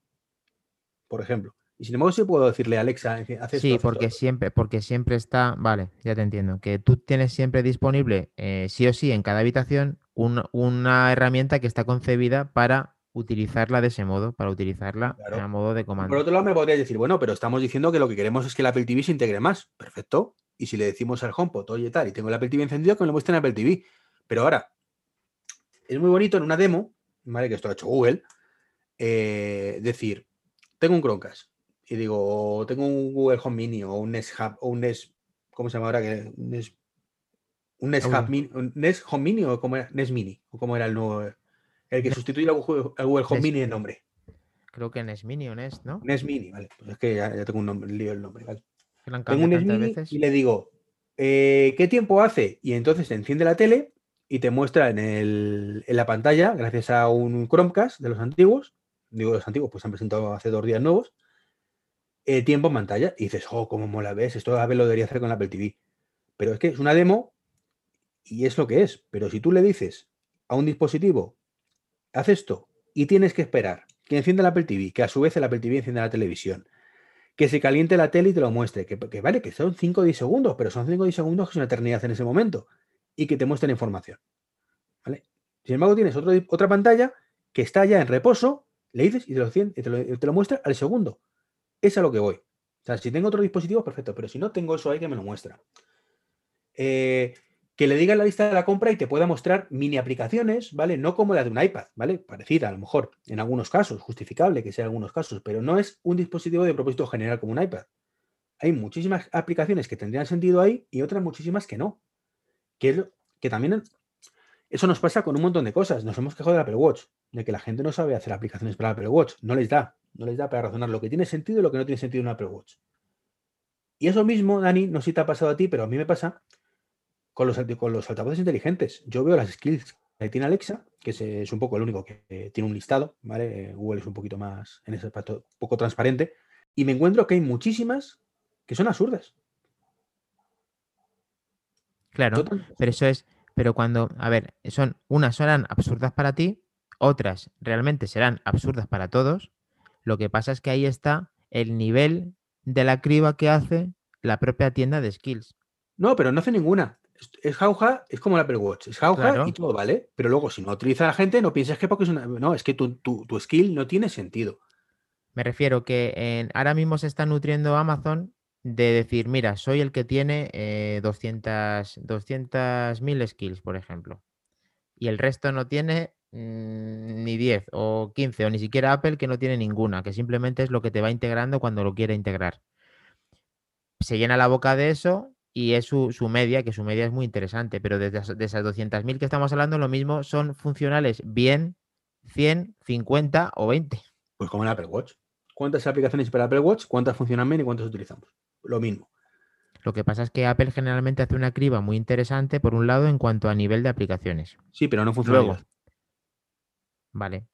Por ejemplo. Y sin embargo, sí puedo decirle a Alexa,
Sí,
esto,
porque
esto.
siempre, porque siempre está, vale, ya te entiendo, que tú tienes siempre disponible, eh, sí o sí, en cada habitación, un- una herramienta que está concebida para utilizarla de ese modo, para utilizarla
Claro.
a modo de
Por
comando.
otro lado, me podrías decir, bueno, pero estamos diciendo que lo que queremos es que el Apple TV se integre más. Perfecto. Y si le decimos al HomePod, oye, tal, y tengo el Apple TV encendido, que me lo muestren en Apple TV. Pero ahora, es muy bonito en una demo, ¿vale? Que esto lo ha hecho Google, eh, decir, tengo un Chromecast y digo, tengo un Google Home Mini o un Nest Hub o un Nest, ¿cómo se llama ahora? Un Nest, un Nest,
Google.
Hub Mini, un Nest Home Mini o cómo era? Nest Mini, o cómo era el nuevo, el que sustituye al Google, al Google Home Mini en nombre.
Creo que en es Mini o Nest, ¿no?
NES Mini, vale. Pues es que ya, ya tengo un nombre, lío el nombre, vale. Tengo un NES Mini
veces.
y le digo, eh, ¿qué tiempo hace? Y entonces te enciende la tele y te muestra en, el- en la pantalla, gracias a un Chromecast de los antiguos, digo los antiguos, pues se han presentado hace dos días nuevos, eh, tiempo en pantalla. Y dices, oh, cómo mola, ves, esto a ver lo debería hacer con la Apple TV. Pero es que es una demo y es lo que es. Pero si tú le dices a un dispositivo, haz esto y tienes que esperar que encienda la Apple TV, que a su vez el Apple TV encienda la televisión, que se caliente la tele y te lo muestre, que, vale, que son 5 o 10 segundos, pero son 5 o 10 segundos que es una eternidad en ese momento, y que te muestren información. ¿vale? Sin embargo, tienes otro otra pantalla que está ya en reposo, le dices y te lo, y te lo, te lo muestra al segundo. Es a lo que voy. O sea, si tengo otro dispositivo, perfecto, pero si no tengo eso ahí que me lo muestra. Eh, que le diga la lista de la compra y te pueda mostrar mini aplicaciones, ¿vale? No como la de un iPad, ¿vale? Parecida a lo mejor, en algunos casos, justificable que sea en algunos casos, pero no es un dispositivo de propósito general como un iPad. Hay muchísimas aplicaciones que tendrían sentido ahí y otras muchísimas que no. Que, que también eso nos pasa con un montón de cosas. Nos hemos quejado del Apple Watch, de que la gente no sabe hacer aplicaciones para Apple Watch. No les da, no les da para razonar lo que tiene sentido y lo que no tiene sentido en un Apple Watch. Y eso mismo, Dani, no sé si te ha pasado a ti, pero a mí me pasa con los, con los altavoces inteligentes. Yo veo las skills que tiene Alexa, que es, un poco el único que tiene un listado, ¿vale? Google es un poquito más, en ese aspecto, poco transparente, y me encuentro que hay muchísimas que son absurdas.
Claro, pero eso es, pero cuando, a ver, son, unas serán absurdas para ti, otras realmente serán absurdas para todos. Lo que pasa es que ahí está el nivel de la criba que hace la propia tienda de skills.
No, pero no hace ninguna. Es, jauja, es como el Apple Watch. Es jauja
Claro.
y todo, ¿vale? Pero luego, si no utiliza la gente, no pienses que porque es una. No, es que tu, tu- tu skill no tiene sentido.
Me refiero que en- ahora mismo se está nutriendo Amazon de decir, mira, soy el que tiene eh, 200 200.000 skills, por ejemplo. Y el resto no tiene mm, ni 10 o 15 o ni siquiera Apple que no tiene ninguna, que simplemente es lo que te va integrando cuando lo quiere integrar. Se llena la boca de eso y es su, su media, que su media es muy interesante, pero desde esas- de esas 200.000 que estamos hablando, lo mismo son funcionales bien 100, 50 o 20.
Pues como el Apple Watch. ¿Cuántas aplicaciones para Apple Watch? ¿Cuántas funcionan bien y cuántas utilizamos? Lo mismo.
Lo que pasa es que Apple generalmente hace una criba muy interesante, por un lado, en cuanto a nivel de aplicaciones.
Sí, pero no funciona
Luego, Vale.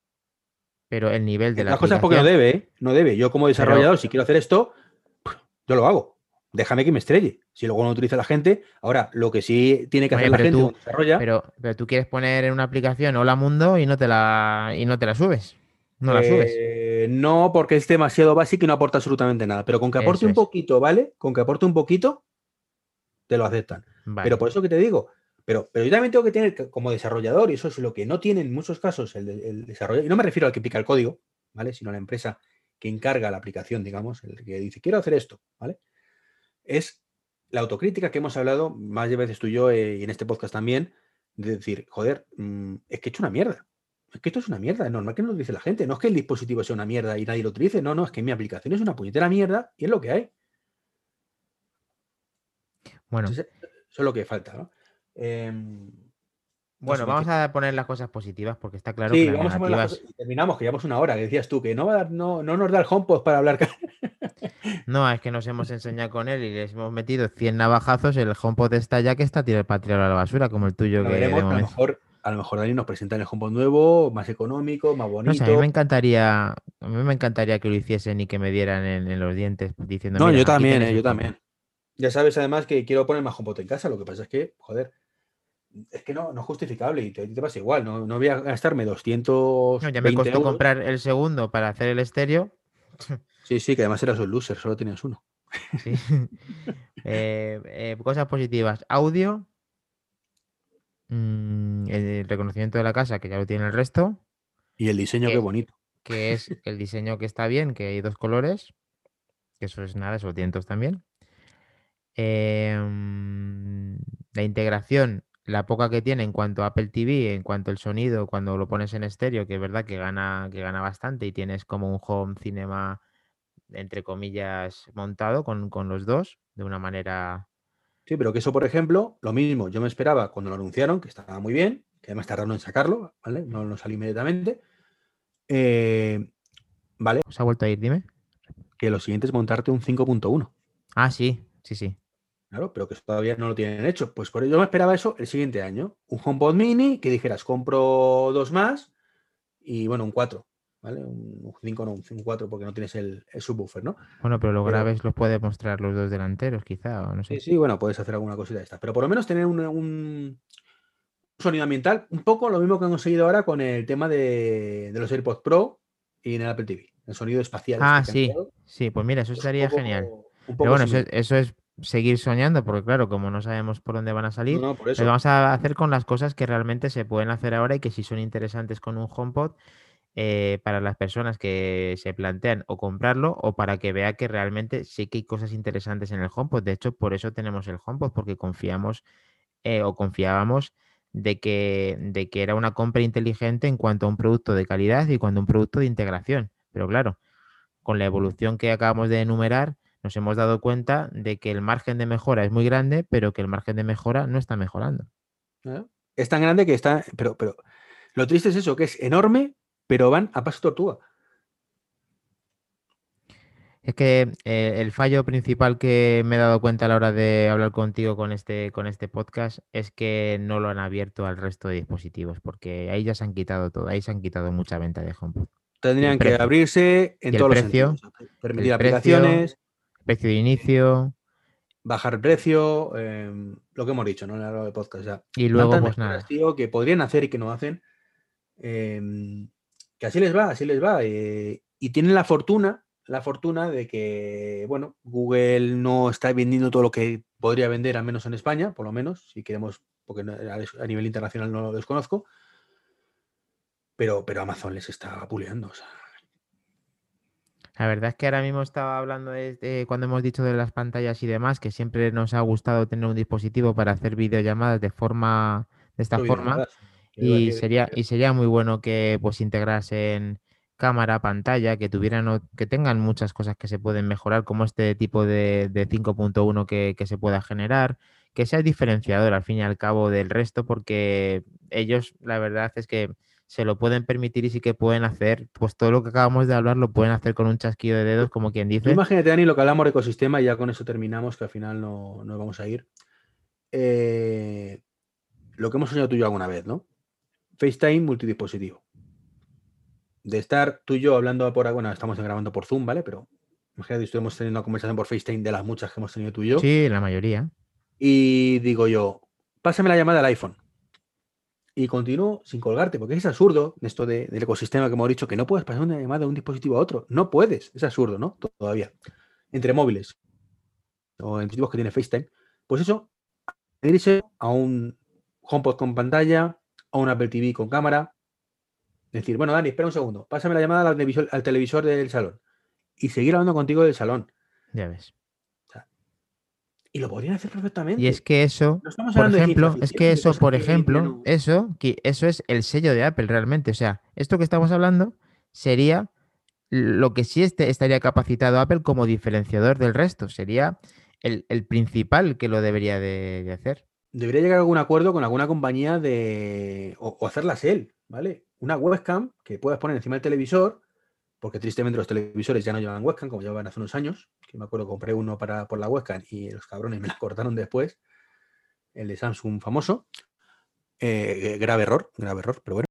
Pero el nivel de la
Las cosas porque no debe, ¿eh? No debe. Yo como desarrollador, si quiero hacer esto, yo lo hago. Déjame que me estrelle. Si luego no utiliza la gente, ahora lo que sí tiene que
Oye,
hacer la gente
tú-
cuando desarrolla,
Pero, pero tú quieres poner en una aplicación Hola Mundo y no te la, y no te la subes. No la subes.
eh, no, porque es demasiado básico y no aporta absolutamente nada. Pero con que aporte
Eso
un
es.
poquito, ¿vale? Con que aporte un poquito, te lo aceptan.
Vale.
Pero por eso que te digo, pero, pero yo también tengo que tener como desarrollador, y eso es lo que no tiene en muchos casos el, el desarrollador, y no me refiero al que pica el código, ¿vale? Sino a la empresa que encarga la aplicación, digamos, el que dice, quiero hacer esto, ¿vale? Es la autocrítica que hemos hablado más de veces tú y yo, eh, y en este podcast también, de decir, joder, mm, es que he hecho una mierda. Es que esto es una mierda, es normal que no lo dice la gente. No es que el dispositivo sea una mierda y nadie lo utilice, no, no, es que mi aplicación es una puñetera mierda y es lo que hay.
bueno,
Entonces, eso es lo que falta, ¿no? Em, no
bueno, vamos a poner las cosas positivas porque está claro
sí,
que las
vamos a poner las
negativas.
cosas- y terminamos, que llevamos una hora, que decías tú, que no, va a dar- no, no nos da el HomePod para hablar.
No, es que nos hemos enseñado con él y les hemos metido 100 navajazos. El HomePod está ya que está tirado para tirarlo a la basura, como el tuyo
Lo
que de
a lo mejor, a lo mejor Dani nos presenta el HomePod nuevo, más económico, más
No
bonito.
a mí me encantaría, a mí me encantaría que lo hiciesen y que me dieran en, en los dientes diciendo.
No,
"Mira,
yo también, eh, yo
HomePod".
también. Ya sabes además que quiero poner más HomePod en casa, lo que pasa es que, joder, es que no, no es justificable y te pasa igual, no, no voy a gastarme 200
No, ya me costó comprar el segundo para hacer el estéreo.
Sí, sí, que además eras un loser, solo tenías uno.
Sí. Eh, eh, cosas positivas. Audio. mm, el reconocimiento de la casa, que ya lo tiene el resto.
Y el diseño, qué
Eh,
bonito.
Que es el diseño que está bien, que hay dos colores. Que eso es nada, eso lo tienen todos también. Em, la integración, la poca que tiene en cuanto a Apple TV, en cuanto al sonido, cuando lo pones en estéreo, que es verdad que gana, que gana bastante y tienes como un home cinema, entre comillas, montado con, con los dos, de una manera.
Sí, pero que eso, por ejemplo, lo mismo, yo me esperaba cuando lo anunciaron, que estaba muy bien, que además tardaron en sacarlo, ¿vale? No, no salió inmediatamente. Eh, ¿Vale?
¿Os ha vuelto a ir? Dime.
Que lo siguiente es montarte un 5.1.
Ah, sí, sí, sí.
Claro, pero que eso todavía no lo tienen hecho. Pues por ello yo me esperaba eso el siguiente año. Un HomePod mini que dijeras, compro dos más y bueno, un 4. ¿Vale? Un 5 no, un 4 porque no tienes el, el subwoofer, ¿no?
Bueno, pero los
Pero-
graves los puede mostrar los dos delanteros, quizá, o no sé.
Sí, sí, bueno, puedes hacer alguna cosita de esta. Pero por lo menos tener un, un sonido ambiental, un poco lo mismo que han conseguido ahora con el tema de, de los AirPods Pro y en el Apple TV. El sonido espacial.
Ah,
este han
sí, sí, pues mira, eso
es un
estaría
poco-
genial. Pero bueno, eso, es seguir soñando, porque claro, como no sabemos por dónde van a salir,
No, no, por
Lo
eso.
vamos a hacer con las cosas que realmente se pueden hacer ahora y que si son interesantes con un HomePod eh, para las personas que se plantean o comprarlo o para que vea que realmente sí que hay cosas interesantes en el HomePod. De hecho, por eso tenemos el HomePod, porque confiamos eh, o confiábamos de que, de que era una compra inteligente en cuanto a un producto de calidad y cuanto a un producto de integración. Pero claro, con la evolución que acabamos de enumerar, nos hemos dado cuenta de que el margen de mejora es muy grande, pero que el margen de mejora no está mejorando.
¿eh? Es tan grande que está. Pero, pero lo triste es eso, que es enorme, pero van a paso tortuga.
Es que eh, el fallo principal que me he dado cuenta a la hora de hablar contigo con este, con este podcast es que no lo han abierto al resto de dispositivos, porque ahí ya se han quitado todo, ahí se han quitado mucha venta de HomePod.
Tendrían que abrirse en todos
precio,
los sentidos. Permitir
el precio,
aplicaciones,
Precio de inicio
bajar el precio, eh, lo que hemos dicho, ¿no? En el podcast ya.
y luego pues nada.
que podrían hacer y que no hacen. em, que así les va, así les va. eh, y tienen la fortuna, la fortuna de que, bueno, Google no está vendiendo todo lo que podría vender, al menos en España, por lo menos, si queremos, porque a nivel internacional no lo desconozco. Pero, pero Amazon les está puleando. o sea,
La verdad es que ahora mismo estaba hablando de, de cuando hemos dicho de las pantallas y demás, que siempre nos ha gustado tener un dispositivo para hacer videollamadas de forma, de esta forma.
videollamadas,
Y sería, y sería muy bueno que pues integrasen cámara, pantalla, que tuvieran que tengan muchas cosas que se pueden mejorar, como este tipo de, de 5.1 que, que se pueda generar, que sea diferenciador al fin y al cabo del resto, porque ellos la verdad es que se lo pueden permitir y sí que pueden hacer, pues todo lo que acabamos de hablar lo pueden hacer con un chasquido de dedos, como quien dice.
imagínate, Dani, lo que hablamos de ecosistema y ya con eso terminamos, que al final no, no vamos a ir. Eh, lo que hemos soñado tú y yo alguna vez, ¿no? FaceTime multidispositivo. De estar tú y yo hablando por, bueno, estamos grabando por Zoom, ¿vale? Pero Imagínate, estuvimos teniendo una conversación por FaceTime de las muchas que hemos tenido tú y yo.
Sí, la mayoría.
Y digo yo, pásame la llamada al iPhone. Y continúo sin colgarte, porque es absurdo esto de- del ecosistema que hemos dicho, que no puedes pasar una llamada de un dispositivo a otro. No puedes, es absurdo, ¿no? Todavía. Entre móviles o en dispositivos que tiene FaceTime. Pues eso, irse a un HomePod con pantalla, a un Apple TV con cámara. Decir, bueno, Dani, espera un segundo, pásame la llamada al televisor, al televisor del salón. Y seguir hablando contigo del salón.
Ya ves.
Y lo podrían hacer perfectamente.
Y es que eso,
No
por ejemplo, es que eso, por
que
ejemplo,
no-
eso, que eso es el sello de Apple realmente. O sea, esto que estamos hablando sería lo que sí este- estaría capacitado Apple como diferenciador del resto. Sería el, el principal que lo debería de, de hacer.
Debería llegar a algún acuerdo con alguna compañía de. O, hacerlas él, ¿vale? Una webcam que puedas poner encima del televisor, porque tristemente los televisores ya no llevan webcam, como llevaban hace unos años. Que me acuerdo, compré uno para, por la webcam y los cabrones me la cortaron después. El de Samsung famoso. Eh, grave error, grave error, pero bueno.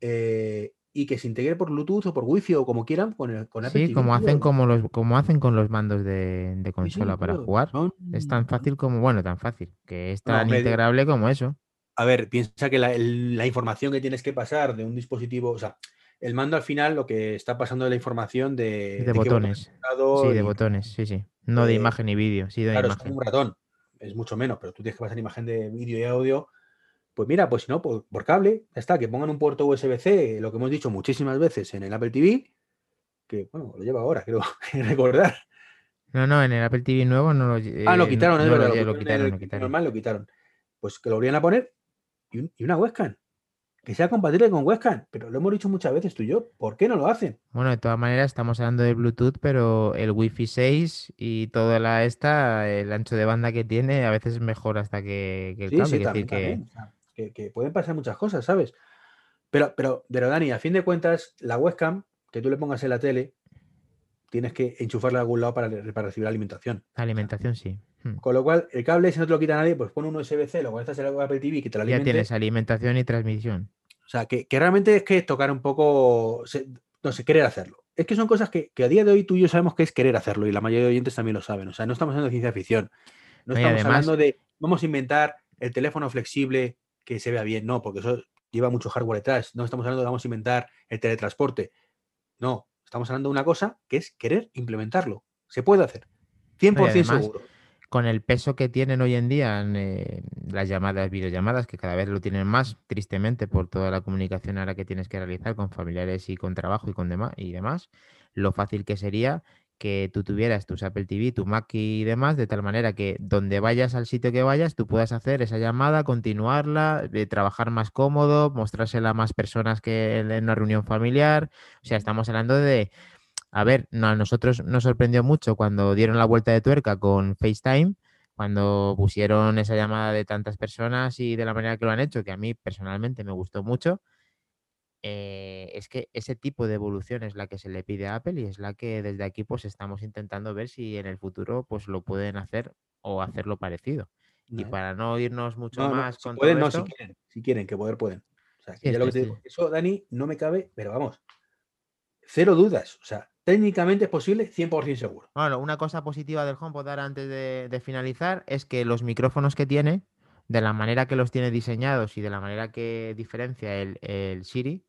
Eh, y que se integre por Bluetooth o por Wi-Fi o como quieran con, el, con Apple
Sí,
TV,
como hacen como los, como hacen con los mandos de, de
Sí, sí,
consola para jugar. Es tan fácil como, bueno, tan fácil, que es
No,
tan
de-
integrable como eso.
A ver, piensa que la, el- la información que tienes que pasar de un dispositivo, o sea, el mando al final lo que está pasando es la información de,
de
botón
botones. Sí, de
y,
botones, sí, sí. No de
eh,
imagen y vídeo, sí de
Claro, es como un ratón, es mucho menos, pero tú tienes que pasar imagen de vídeo y audio. Pues mira, pues si no, por, por cable, ya está, que pongan un puerto USB-C, lo que hemos dicho muchísimas veces en el Apple TV, que bueno, lo lleva ahora, creo recordar.
No, no, en el Apple TV nuevo no lo,
Ah, lo
eh,
quitaron, es verdad,
lo, quitaron,
el
lo quitaron.
normal, lo quitaron. Pues que lo volvían a poner y, un- y una webcam. Que sea compatible con webcam, pero lo hemos dicho muchas veces tú y yo. ¿Por qué no lo hacen?
Bueno, de todas maneras estamos hablando de Bluetooth, pero el Wi-Fi 6 y toda la esta, el ancho de banda que tiene, a veces es mejor hasta que, que el
Sí,
cable.
sí, también,
que
también, que, que pueden pasar muchas cosas, ¿sabes? Pero, pero, pero Dani, a fin de cuentas, la webcam que tú le pongas en la tele, tienes que enchufarla a algún lado para, para recibir alimentación.
alimentación sí. Hmm.
Con lo cual, el cable, si no te lo quita nadie, pues pon un USB-C, lo conectas al Apple TV que te lo
Ya
alimente.
tienes alimentación y transmisión.
O sea, que, que realmente es que tocar un poco, se- no sé, querer hacerlo. Es que son cosas que, que a día de hoy tú y yo sabemos que es querer hacerlo y la mayoría de oyentes también lo saben. O sea, no estamos hablando de ciencia ficción. No estamos
además-
hablando de vamos a inventar el teléfono flexible que se vea bien. No, porque eso lleva mucho hardware detrás. No estamos hablando de vamos a inventar el teletransporte. No, estamos hablando de una cosa que es querer implementarlo. Se puede hacer. 100%
además,
seguro.
Con el peso que tienen hoy en día en, eh, las llamadas, videollamadas, que cada vez lo tienen más, tristemente, por toda la comunicación ahora que tienes que realizar con familiares y con trabajo y con demás y demás, lo fácil que sería que tú tuvieras tus Apple TV, tu Mac y demás, de tal manera que donde vayas al sitio que vayas, tú puedas hacer esa llamada, continuarla, de trabajar más cómodo, mostrársela a más personas que en en una reunión familiar. O sea, estamos hablando de, a ver, no, a nosotros nos sorprendió mucho cuando dieron la vuelta de tuerca con FaceTime, cuando pusieron esa llamada de tantas personas y de la manera que lo han hecho, que a mí personalmente me gustó mucho. Eh, es que ese tipo de evolución es la que se le pide a Apple y es la que desde aquí pues estamos intentando ver si en el futuro pues lo pueden hacer o hacerlo parecido. Y para no irnos mucho
no, no,
más
si
con
pueden,
todo
no, si quieren. Si quieren, que poder pueden. O sea, que
Sí,
ya lo que
sí,
te
sí.
digo, Eso, Dani, no me cabe, pero vamos. Cero dudas. O sea, técnicamente es posible, 100% seguro.
Bueno, una cosa positiva del HomePod ahora antes de, de finalizar es que los micrófonos que tiene, de la manera que los tiene diseñados y de la manera que diferencia el, el Siri,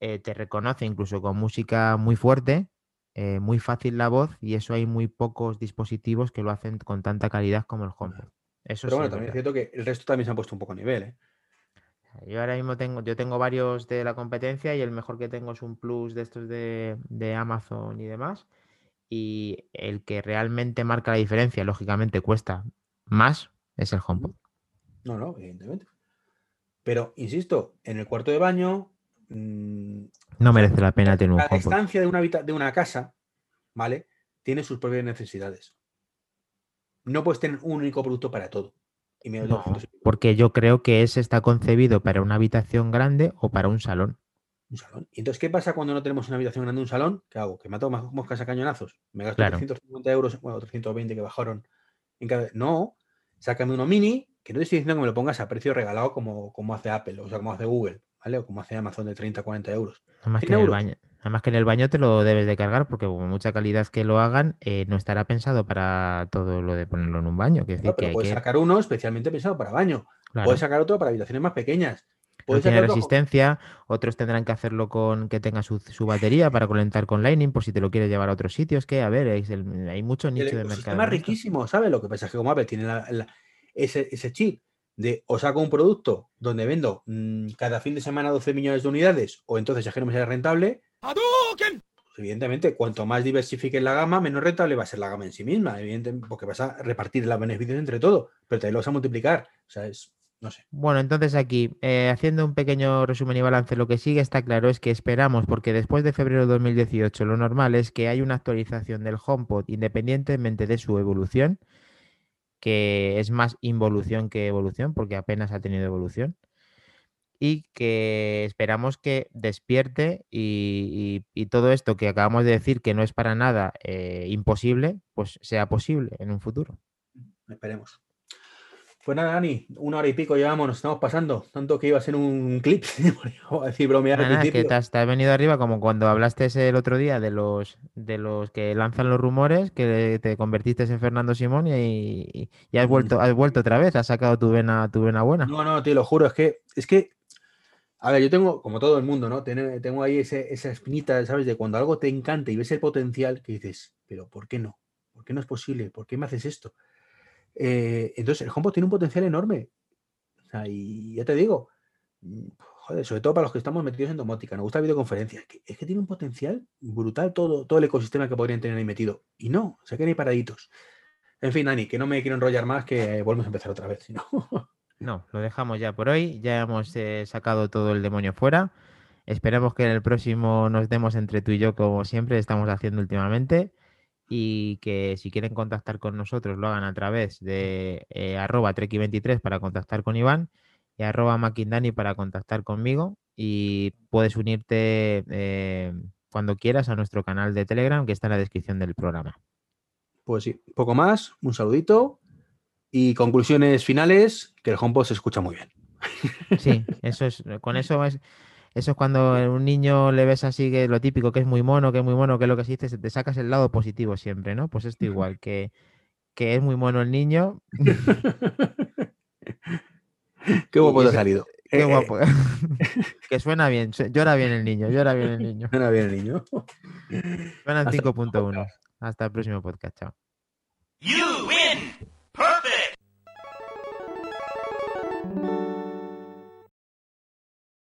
eh, te reconoce incluso con música muy fuerte, eh, muy fácil la voz y eso hay muy pocos dispositivos que lo hacen con tanta calidad como el HomePod. Eso
Pero
sí
bueno,
es
también es cierto que el resto también se han puesto un poco a nivel, ¿eh?
Yo ahora mismo tengo, yo tengo varios de la competencia y el mejor que tengo es un Plus de estos de, de Amazon y demás. Y el que realmente marca la diferencia, lógicamente cuesta más, es el HomePod.
No, no, evidentemente. Pero, insisto, en el cuarto de baño, mm,
No merece la pena tener un
la
HomePod.
distancia de una, de una casa, ¿vale? Tiene sus propias necesidades. No puedes tener un único producto para todo. Y menos de
No,
200 euros.
porque yo creo que ese está concebido para una habitación grande o para un salón.
un salón. Y entonces, ¿qué pasa cuando no tenemos una habitación grande, un salón? ¿Qué hago? ¿Que mato más moscas a cañonazos? ¿Me gasto
Claro.
350 euros, bueno, 320 que bajaron en cada... No, sácame uno mini, que no te estoy diciendo que me lo pongas a precio regalado como, como hace Apple, o sea, como hace Google, ¿vale? O como hace Amazon de 30, 40 euros.
Nada más
100
que en el baño. Nada Además que en el baño te lo debes de cargar porque con mucha calidad que lo hagan, eh, no estará pensado para todo lo de ponerlo en un baño. Que
pero
hay
puedes
que-
sacar uno especialmente pensado para baño.
claro,
Puedes sacar otro para habitaciones más pequeñas.
no
Puedes
tiene
sacar otro-
resistencia, otros tendrán que hacerlo con que tenga su, su batería para conectar con Lightning por si te lo quieres llevar a otros sitios. Que, a ver, el- hay mucho
Y el
nicho de mercado.
es riquísimo, ¿sabes? Lo que pasa es que como Apple tiene la- la- ese, ese chip de o saco un producto donde vendo mm, cada fin de semana 12 millones de unidades o entonces ya que no me sale rentable, pues evidentemente cuanto más diversifiques la gama, menos rentable va a ser la gama en sí misma, evidentemente, porque vas a repartir los beneficios entre todo, pero también lo vas a multiplicar. O sea, es, no sé.
Bueno, entonces aquí, eh, haciendo un pequeño resumen y balance, lo que sigue está claro es que esperamos, porque después de febrero de 2018 lo normal es que hay una actualización del HomePod independientemente de su evolución, que es más involución que evolución, porque apenas ha tenido evolución, y que esperamos que despierte y, todo esto que acabamos de decir que no es para nada eh, imposible, pues sea posible en un futuro.
Esperemos. Pues nada, Dani, una hora y pico llevamos, nos estamos pasando. Tanto que iba a ser un clip, a decir bromear al
Nada, nada, es que
principio.
te has, te has venido arriba como cuando hablaste ese el otro día de los de los que lanzan los rumores, que te convertiste en Fernando Simón y, y- has vuelto, has vuelto otra vez, has sacado tu vena, tu vena buena.
No, no, te lo juro, es que, es que, a ver, yo tengo, como todo el mundo, ¿no? Tengo, tengo ahí ese- esa espinita, ¿sabes? De cuando algo te encanta y ves el potencial, que dices, pero ¿por qué no? ¿Por qué no es posible? ¿Por qué me haces esto? Eh, entonces, el HomePod tiene un potencial enorme. Y ya te digo, mm, joder, sobre todo para los que estamos metidos en domótica, nos gusta videoconferencia, es que, tiene un potencial brutal todo, todo el ecosistema que podrían tener ahí metido. Y no, se quedan ahí paraditos. En fin, Dani, que no me quiero enrollar más, que volvemos a empezar otra vez. No,
lo dejamos ya por hoy, ya hemos eh, sacado todo el demonio fuera. Esperamos que en el próximo nos demos entre tú y yo, como siempre estamos haciendo últimamente. Y que si quieren contactar con nosotros lo hagan a través de eh, arroba treki23 para contactar con Iván y arroba maquindani para contactar conmigo. Y puedes unirte eh, cuando quieras a nuestro canal de Telegram que está en la descripción del programa.
Pues sí, poco más, un saludito y conclusiones finales, que el HomePod se escucha muy bien.
Sí, eso es, con eso es, eso es cuando a un niño le ves así que lo típico, que es muy mono, que es muy mono, que es lo que dice, te sacas el lado positivo siempre, ¿no? Pues esto igual, que, que es muy mono el niño,
Qué guapo te ha salido.
qué
Eh, eh,
guapo. que suena bien, llora bien el niño, llora bien el niño.
suena bien el niño.
Suena en
Hasta-
5.1. Hasta el próximo podcast, chao.
You win!